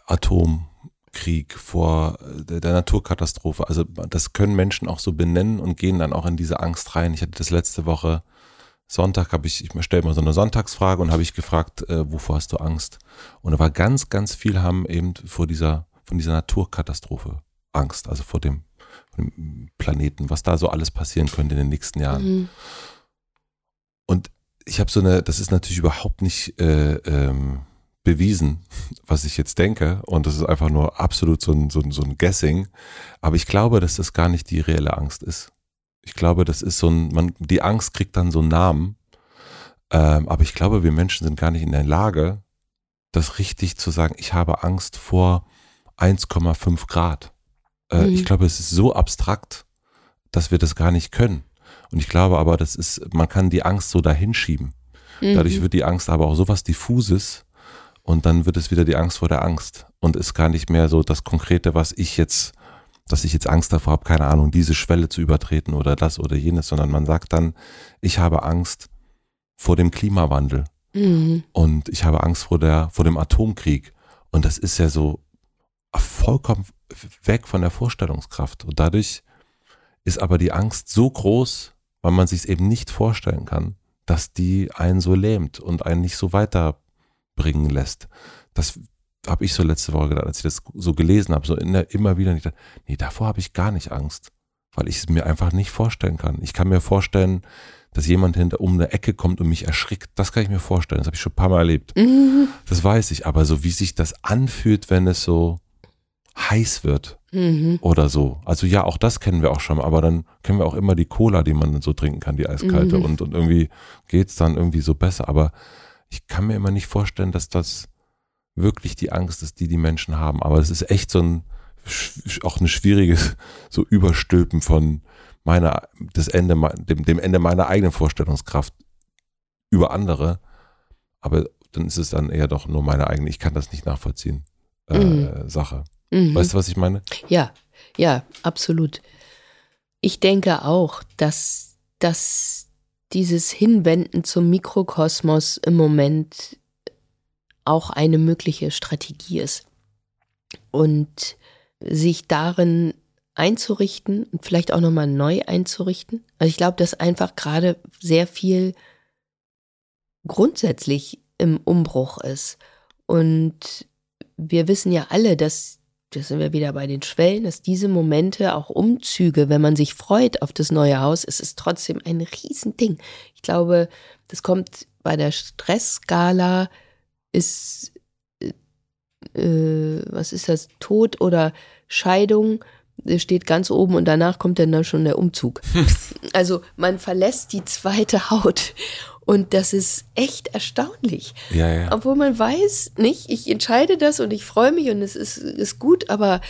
Atom, Krieg, vor äh, der Naturkatastrophe. Also das können Menschen auch so benennen und gehen dann auch in diese Angst rein. Ich hatte das letzte Woche Sonntag habe ich, ich stelle mal so eine Sonntagsfrage und habe ich gefragt, äh, wovor hast du Angst? Und da war ganz, ganz viel haben eben vor dieser, von dieser Naturkatastrophe Angst, also vor dem, vor dem Planeten, was da so alles passieren könnte in den nächsten Jahren. Mhm. Und ich habe so eine, das ist natürlich überhaupt nicht äh, ähm, bewiesen, was ich jetzt denke. Und das ist einfach nur absolut so ein, so, ein, so ein Guessing. Aber ich glaube, dass das gar nicht die reelle Angst ist. Ich glaube, das ist so ein, man, die Angst kriegt dann so einen Namen. Ähm, aber ich glaube, wir Menschen sind gar nicht in der Lage, das richtig zu sagen, ich habe Angst vor 1,5 Grad. Äh, mhm. Ich glaube, es ist so abstrakt, dass wir das gar nicht können. Und ich glaube aber, das ist, man kann die Angst so dahinschieben. Mhm. Dadurch wird die Angst aber auch sowas diffuses, und dann wird es wieder die Angst vor der Angst und ist gar nicht mehr so das Konkrete, was ich jetzt, dass ich jetzt Angst davor habe, keine Ahnung, diese Schwelle zu übertreten oder das oder jenes, sondern man sagt dann, ich habe Angst vor dem Klimawandel mhm. und ich habe Angst vor der, vor dem Atomkrieg. Und das ist ja so vollkommen weg von der Vorstellungskraft. Und dadurch ist aber die Angst so groß, weil man sich es eben nicht vorstellen kann, dass die einen so lähmt und einen nicht so weiter bringen lässt. Das habe ich so letzte Woche gedacht, als ich das so gelesen habe, so der, immer wieder nicht. Nee, davor habe ich gar nicht Angst, weil ich es mir einfach nicht vorstellen kann. Ich kann mir vorstellen, dass jemand hinter um eine Ecke kommt und mich erschrickt. Das kann ich mir vorstellen. Das habe ich schon ein paar Mal erlebt. Mhm. Das weiß ich. Aber so wie sich das anfühlt, wenn es so heiß wird mhm. oder so. Also ja, auch das kennen wir auch schon. Aber dann kennen wir auch immer die Cola, die man so trinken kann, die eiskalte. Mhm. Und, und irgendwie geht's dann irgendwie so besser. Aber ich kann mir immer nicht vorstellen, dass das wirklich die Angst ist, die die Menschen haben. Aber es ist echt so ein, auch ein schwieriges, so Überstülpen von meiner, das Ende, dem, dem Ende meiner eigenen Vorstellungskraft über andere. Aber dann ist es dann eher doch nur meine eigene, ich kann das nicht nachvollziehen, äh, mhm. Sache. Mhm. Weißt du, was ich meine? Ja, ja, absolut. Ich denke auch, dass, dass dieses Hinwenden zum Mikrokosmos im Moment auch eine mögliche Strategie ist. Und sich darin einzurichten und vielleicht auch nochmal neu einzurichten. Also ich glaube, dass einfach gerade sehr viel grundsätzlich im Umbruch ist. Und wir wissen ja alle, dass da sind wir wieder bei den Schwellen, dass diese Momente, auch Umzüge, wenn man sich freut auf das neue Haus, ist es trotzdem ein Riesending. Ich glaube, das kommt bei der Stressskala, ist, äh, was ist das, Tod oder Scheidung, steht ganz oben und danach kommt dann, dann schon der Umzug. Also man verlässt die zweite Haut und das ist echt erstaunlich. Ja, ja. Obwohl man weiß, nicht, ich entscheide das und ich freue mich und es ist, ist gut, aber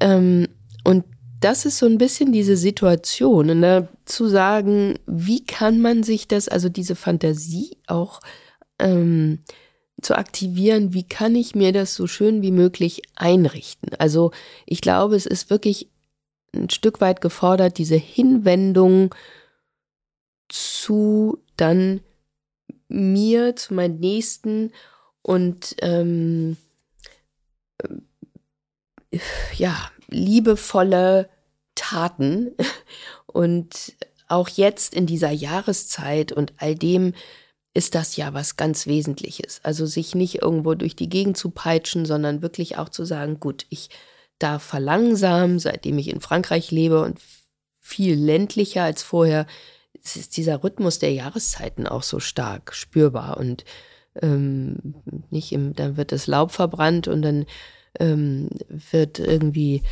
ähm, und das ist so ein bisschen diese Situation, und ne, zu sagen, wie kann man sich das, also diese Fantasie auch ähm, zu aktivieren, wie kann ich mir das so schön wie möglich einrichten. Also ich glaube, es ist wirklich ein Stück weit gefordert, diese Hinwendung zu dann mir, zu meinen Nächsten und ähm, äh, ja, liebevolle Taten und auch jetzt in dieser Jahreszeit und all dem ist das ja was ganz Wesentliches. Also sich nicht irgendwo durch die Gegend zu peitschen, sondern wirklich auch zu sagen, gut, ich darf verlangsamen, seitdem ich in Frankreich lebe und viel ländlicher als vorher, ist dieser Rhythmus der Jahreszeiten auch so stark spürbar und ähm, nicht im, dann wird das Laub verbrannt und dann ähm, wird irgendwie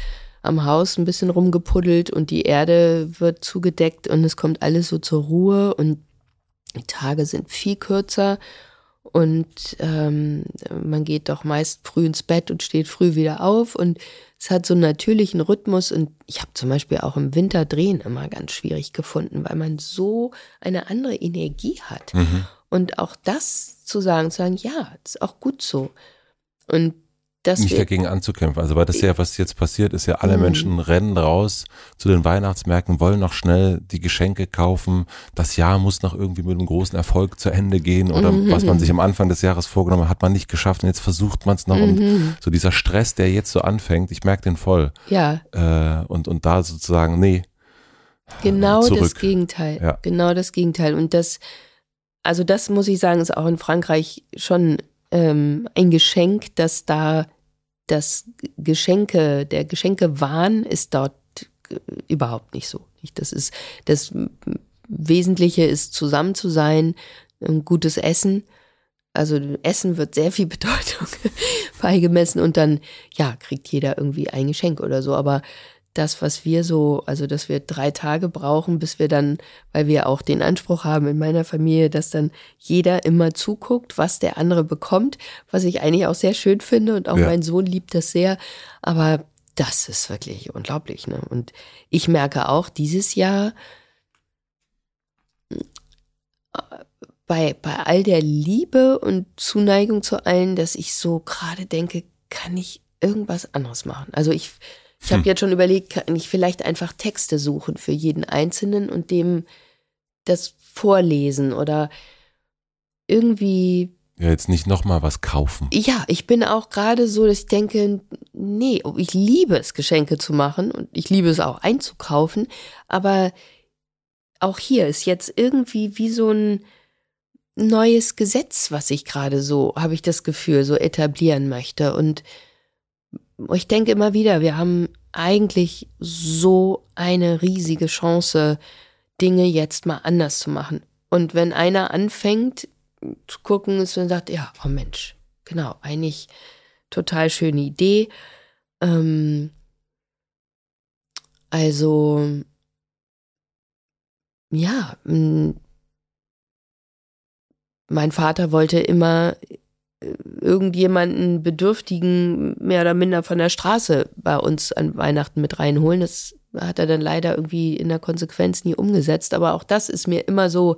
am Haus ein bisschen rumgepuddelt und die Erde wird zugedeckt und es kommt alles so zur Ruhe und die Tage sind viel kürzer und ähm, man geht doch meist früh ins Bett und steht früh wieder auf und es hat so einen natürlichen Rhythmus und ich habe zum Beispiel auch im Winter Drehen immer ganz schwierig gefunden, weil man so eine andere Energie hat. Mhm. Und auch das zu sagen, zu sagen, ja, ist auch gut so. Und das nicht dagegen anzukämpfen. Also weil das ja, was jetzt passiert, ist ja, alle mhm. Menschen rennen raus zu den Weihnachtsmärkten, wollen noch schnell die Geschenke kaufen. Das Jahr muss noch irgendwie mit einem großen Erfolg zu Ende gehen oder mhm. was man sich am Anfang des Jahres vorgenommen hat, hat man nicht geschafft und jetzt versucht man es noch. Mhm. Und so dieser Stress, der jetzt so anfängt, ich merke den voll. Ja. Äh, und, und da sozusagen, nee. Genau zurück. das Gegenteil. Ja. Genau das Gegenteil. Und das, also das muss ich sagen, ist auch in Frankreich schon ähm, ein Geschenk, dass da das Geschenke, der Geschenkewahn ist dort überhaupt nicht so. Das ist, das Wesentliche ist zusammen zu sein, ein gutes Essen. Also Essen wird sehr viel Bedeutung beigemessen und dann, ja, kriegt jeder irgendwie ein Geschenk oder so. Aber das, was wir so, also dass wir drei Tage brauchen, bis wir dann, weil wir auch den Anspruch haben in meiner Familie, dass dann jeder immer zuguckt, was der andere bekommt, was ich eigentlich auch sehr schön finde und auch ja. mein Sohn liebt das sehr. Aber das ist wirklich unglaublich. Ne? Und ich merke auch dieses Jahr, bei, bei all der Liebe und Zuneigung zu allen, dass ich so gerade denke, kann ich irgendwas anderes machen? Also ich, ich habe hm. jetzt schon überlegt, kann ich vielleicht einfach Texte suchen für jeden Einzelnen und dem das vorlesen oder irgendwie. Ja, jetzt nicht nochmal was kaufen. Ja, ich bin auch gerade so, dass ich denke, nee, ich liebe es, Geschenke zu machen und ich liebe es auch einzukaufen, aber auch hier ist jetzt irgendwie wie so ein neues Gesetz, was ich gerade so, habe ich das Gefühl, so etablieren möchte und ich denke immer wieder, wir haben eigentlich so eine riesige Chance, Dinge jetzt mal anders zu machen. Und wenn einer anfängt zu gucken, ist und sagt, ja, oh Mensch, genau, eigentlich total schöne Idee. Ähm, also, ja, mein Vater wollte immer irgendjemanden Bedürftigen mehr oder minder von der Straße bei uns an Weihnachten mit reinholen. Das hat er dann leider irgendwie in der Konsequenz nie umgesetzt. Aber auch das ist mir immer so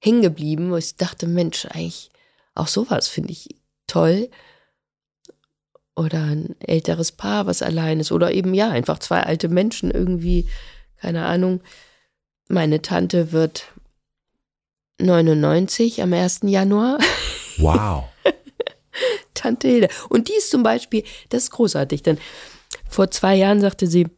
hängen geblieben, wo ich dachte, Mensch, eigentlich auch sowas finde ich toll. Oder ein älteres Paar, was allein ist. Oder eben, ja, einfach zwei alte Menschen irgendwie, keine Ahnung. Meine Tante wird 99 am 1. Januar. Wow. Tante Hilde. Und die ist zum Beispiel, das ist großartig, denn vor zwei Jahren sagte sie,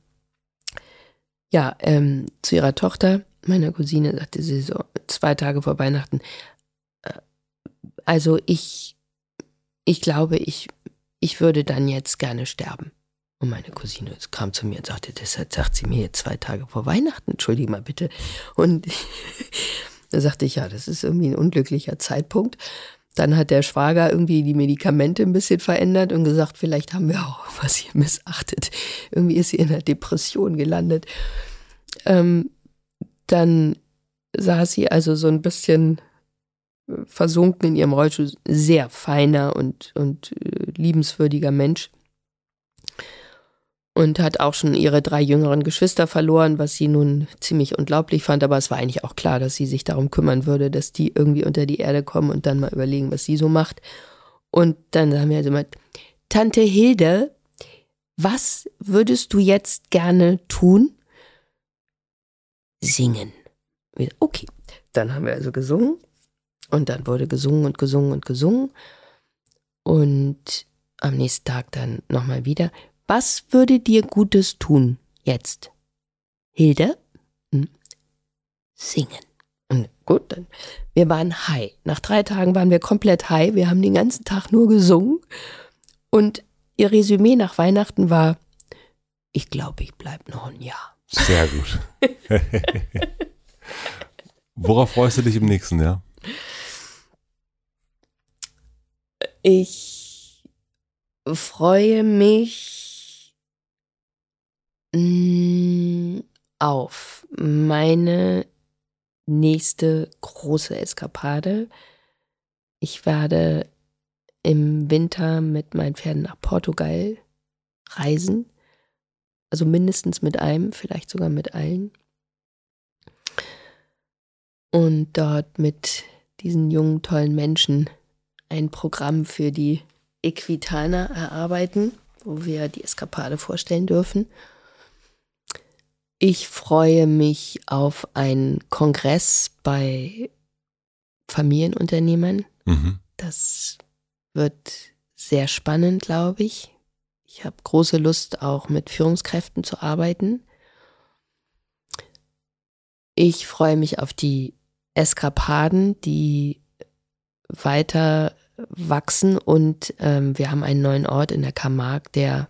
ja, ähm, zu ihrer Tochter, meiner Cousine, sagte sie so, zwei Tage vor Weihnachten, äh, also ich, ich glaube, ich, ich würde dann jetzt gerne sterben. Und meine Cousine kam zu mir und sagte, deshalb sagt sie mir jetzt zwei Tage vor Weihnachten, entschuldige mal bitte. Und da sagte ich, ja, das ist irgendwie ein unglücklicher Zeitpunkt. Dann hat der Schwager irgendwie die Medikamente ein bisschen verändert und gesagt, vielleicht haben wir auch was hier missachtet. Irgendwie ist sie in einer Depression gelandet. Ähm, dann saß sie also so ein bisschen versunken in ihrem Rollstuhl, sehr feiner und, und äh, liebenswürdiger Mensch. Und hat auch schon ihre drei jüngeren Geschwister verloren, was sie nun ziemlich unglaublich fand. Aber es war eigentlich auch klar, dass sie sich darum kümmern würde, dass die irgendwie unter die Erde kommen und dann mal überlegen, was sie so macht. Und dann haben wir also mal, Tante Hilde, was würdest du jetzt gerne tun? Singen. Okay, dann haben wir also gesungen und dann wurde gesungen und gesungen und gesungen. Und am nächsten Tag dann nochmal wieder. Was würde dir Gutes tun jetzt? Hilde? Hm? Singen. Und gut, dann. Wir waren high. Nach drei Tagen waren wir komplett high. Wir haben den ganzen Tag nur gesungen. Und ihr Resümee nach Weihnachten war, ich glaube, ich bleibe noch ein Jahr. Sehr gut. Worauf freust du dich im nächsten Jahr? Ich freue mich auf meine nächste große Eskapade. Ich werde im Winter mit meinen Pferden nach Portugal reisen. Also mindestens mit einem, vielleicht sogar mit allen. Und dort mit diesen jungen, tollen Menschen ein Programm für die Equitaner erarbeiten, wo wir die Eskapade vorstellen dürfen. Ich freue mich auf einen Kongress bei Familienunternehmern. Mhm. Das wird sehr spannend, glaube ich. Ich habe große Lust, auch mit Führungskräften zu arbeiten. Ich freue mich auf die Eskapaden, die weiter wachsen und ähm, wir haben einen neuen Ort in der Camargue, der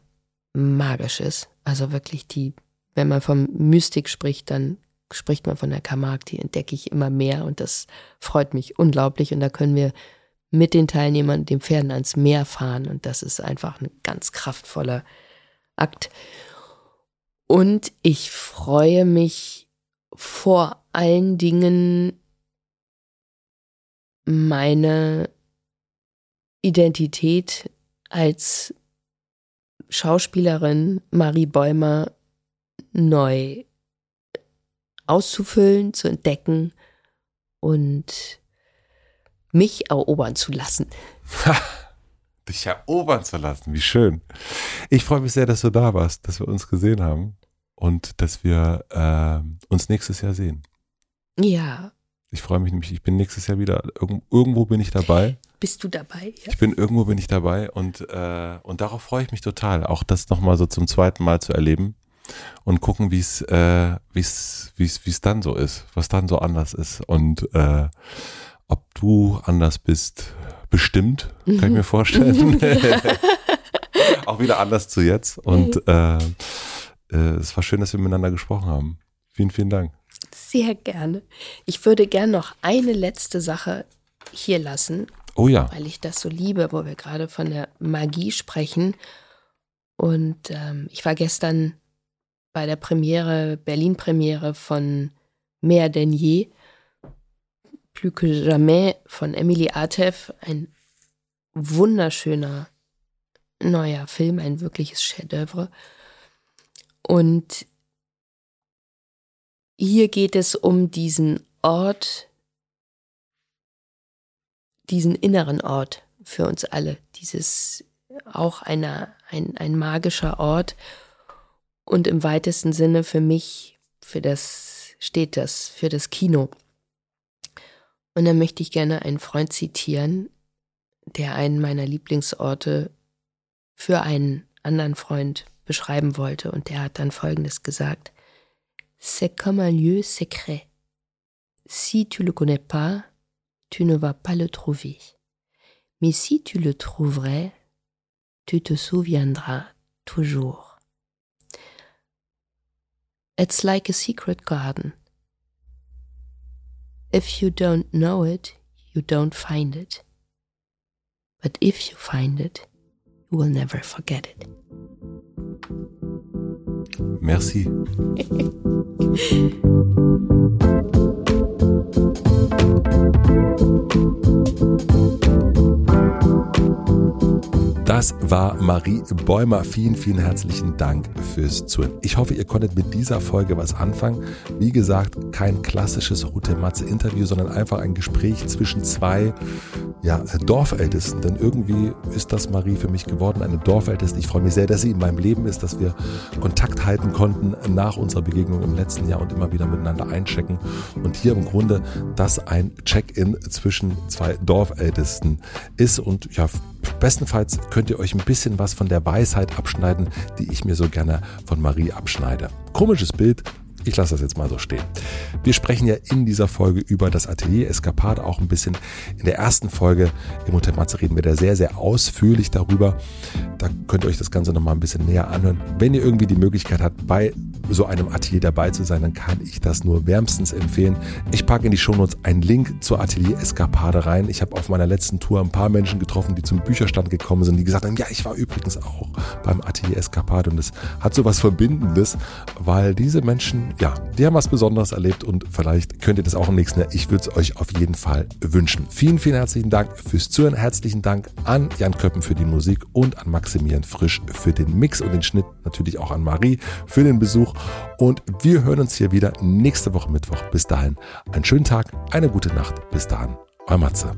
magisch ist. Also wirklich die, wenn man vom Mystik spricht, dann spricht man von der Camargue, die entdecke ich immer mehr und das freut mich unglaublich und da können wir mit den Teilnehmern, den Pferden ans Meer fahren und das ist einfach ein ganz kraftvoller Akt. Und ich freue mich vor allen Dingen meine Identität als Schauspielerin Marie Bäumer neu auszufüllen, zu entdecken und mich erobern zu lassen. Dich erobern zu lassen, wie schön. Ich freue mich sehr, dass du da warst, dass wir uns gesehen haben und dass wir äh, uns nächstes Jahr sehen. Ja, ich freue mich nämlich, ich bin nächstes Jahr wieder, irgendwo bin ich dabei. Bist du dabei? Ja. Ich bin irgendwo bin ich dabei und, äh, und darauf freue ich mich total, auch das nochmal so zum zweiten Mal zu erleben und gucken, wie es äh, wie es wie es wie es dann so ist, was dann so anders ist und äh, ob du anders bist, bestimmt, kann ich mir vorstellen. auch wieder anders zu jetzt und äh, äh, es war schön, dass wir miteinander gesprochen haben. Vielen, vielen Dank sehr gerne. Ich würde gern noch eine letzte Sache hier lassen. Oh ja. Weil ich das so liebe, wo wir gerade von der Magie sprechen. Und ähm, ich war gestern bei der Premiere, Berlin-Premiere von Mehr denn je. Plus que jamais von Emily Artev. Ein wunderschöner neuer Film, ein wirkliches Chef-d'oeuvre. Und hier geht es um diesen Ort, diesen inneren Ort für uns alle, dieses auch einer, ein, ein magischer Ort und im weitesten Sinne für mich, für das steht das, für das Kino. Und dann möchte ich gerne einen Freund zitieren, der einen meiner Lieblingsorte für einen anderen Freund beschreiben wollte und der hat dann Folgendes gesagt c'est comme un lieu secret. Si tu le connais pas, tu ne vas pas le trouver. Mais si tu le trouverais, tu te souviendras toujours. It's like a secret garden. If you don't know it, you don't find it. But if you find it, you will never forget it. Merci. war Marie Bäumer. Vielen, vielen herzlichen Dank fürs Zuhören. Ich hoffe, ihr konntet mit dieser Folge was anfangen. Wie gesagt, kein klassisches Route Matze Interview, sondern einfach ein Gespräch zwischen zwei ja, Dorfältesten. Denn irgendwie ist das Marie für mich geworden, eine Dorfälteste. Ich freue mich sehr, dass sie in meinem Leben ist, dass wir Kontakt halten konnten nach unserer Begegnung im letzten Jahr und immer wieder miteinander einchecken. Und hier im Grunde das ein Check-in zwischen zwei Dorfältesten ist. Und ja, bestenfalls könnt ihr euch ein bisschen was von der Weisheit abschneiden, die ich mir so gerne von Marie abschneide. Komisches Bild, ich lasse das jetzt mal so stehen. Wir sprechen ja in dieser Folge über das Atelier Escapade auch ein bisschen. In der ersten Folge im Hotel Matze reden wir da sehr, sehr ausführlich darüber. Da könnt ihr euch das Ganze nochmal ein bisschen näher anhören. Wenn ihr irgendwie die Möglichkeit habt, bei so einem Atelier dabei zu sein, dann kann ich das nur wärmstens empfehlen. Ich packe in die Shownotes einen Link zur Atelier Escapade rein. Ich habe auf meiner letzten Tour ein paar Menschen getroffen, die zum Bücherstand gekommen sind, die gesagt haben, ja, ich war übrigens auch beim Atelier Escapade und es hat so was Verbindendes, weil diese Menschen, ja, die haben was Besonderes erlebt und vielleicht könnt ihr das auch im nächsten Jahr. Ich würde es euch auf jeden Fall wünschen. Vielen, vielen herzlichen Dank fürs Zuhören. Herzlichen Dank an Jan Köppen für die Musik und an Maximilian Frisch für den Mix und den Schnitt. Natürlich auch an Marie für den Besuch. Und wir hören uns hier wieder nächste Woche Mittwoch. Bis dahin einen schönen Tag, eine gute Nacht. Bis dahin, euer Matze.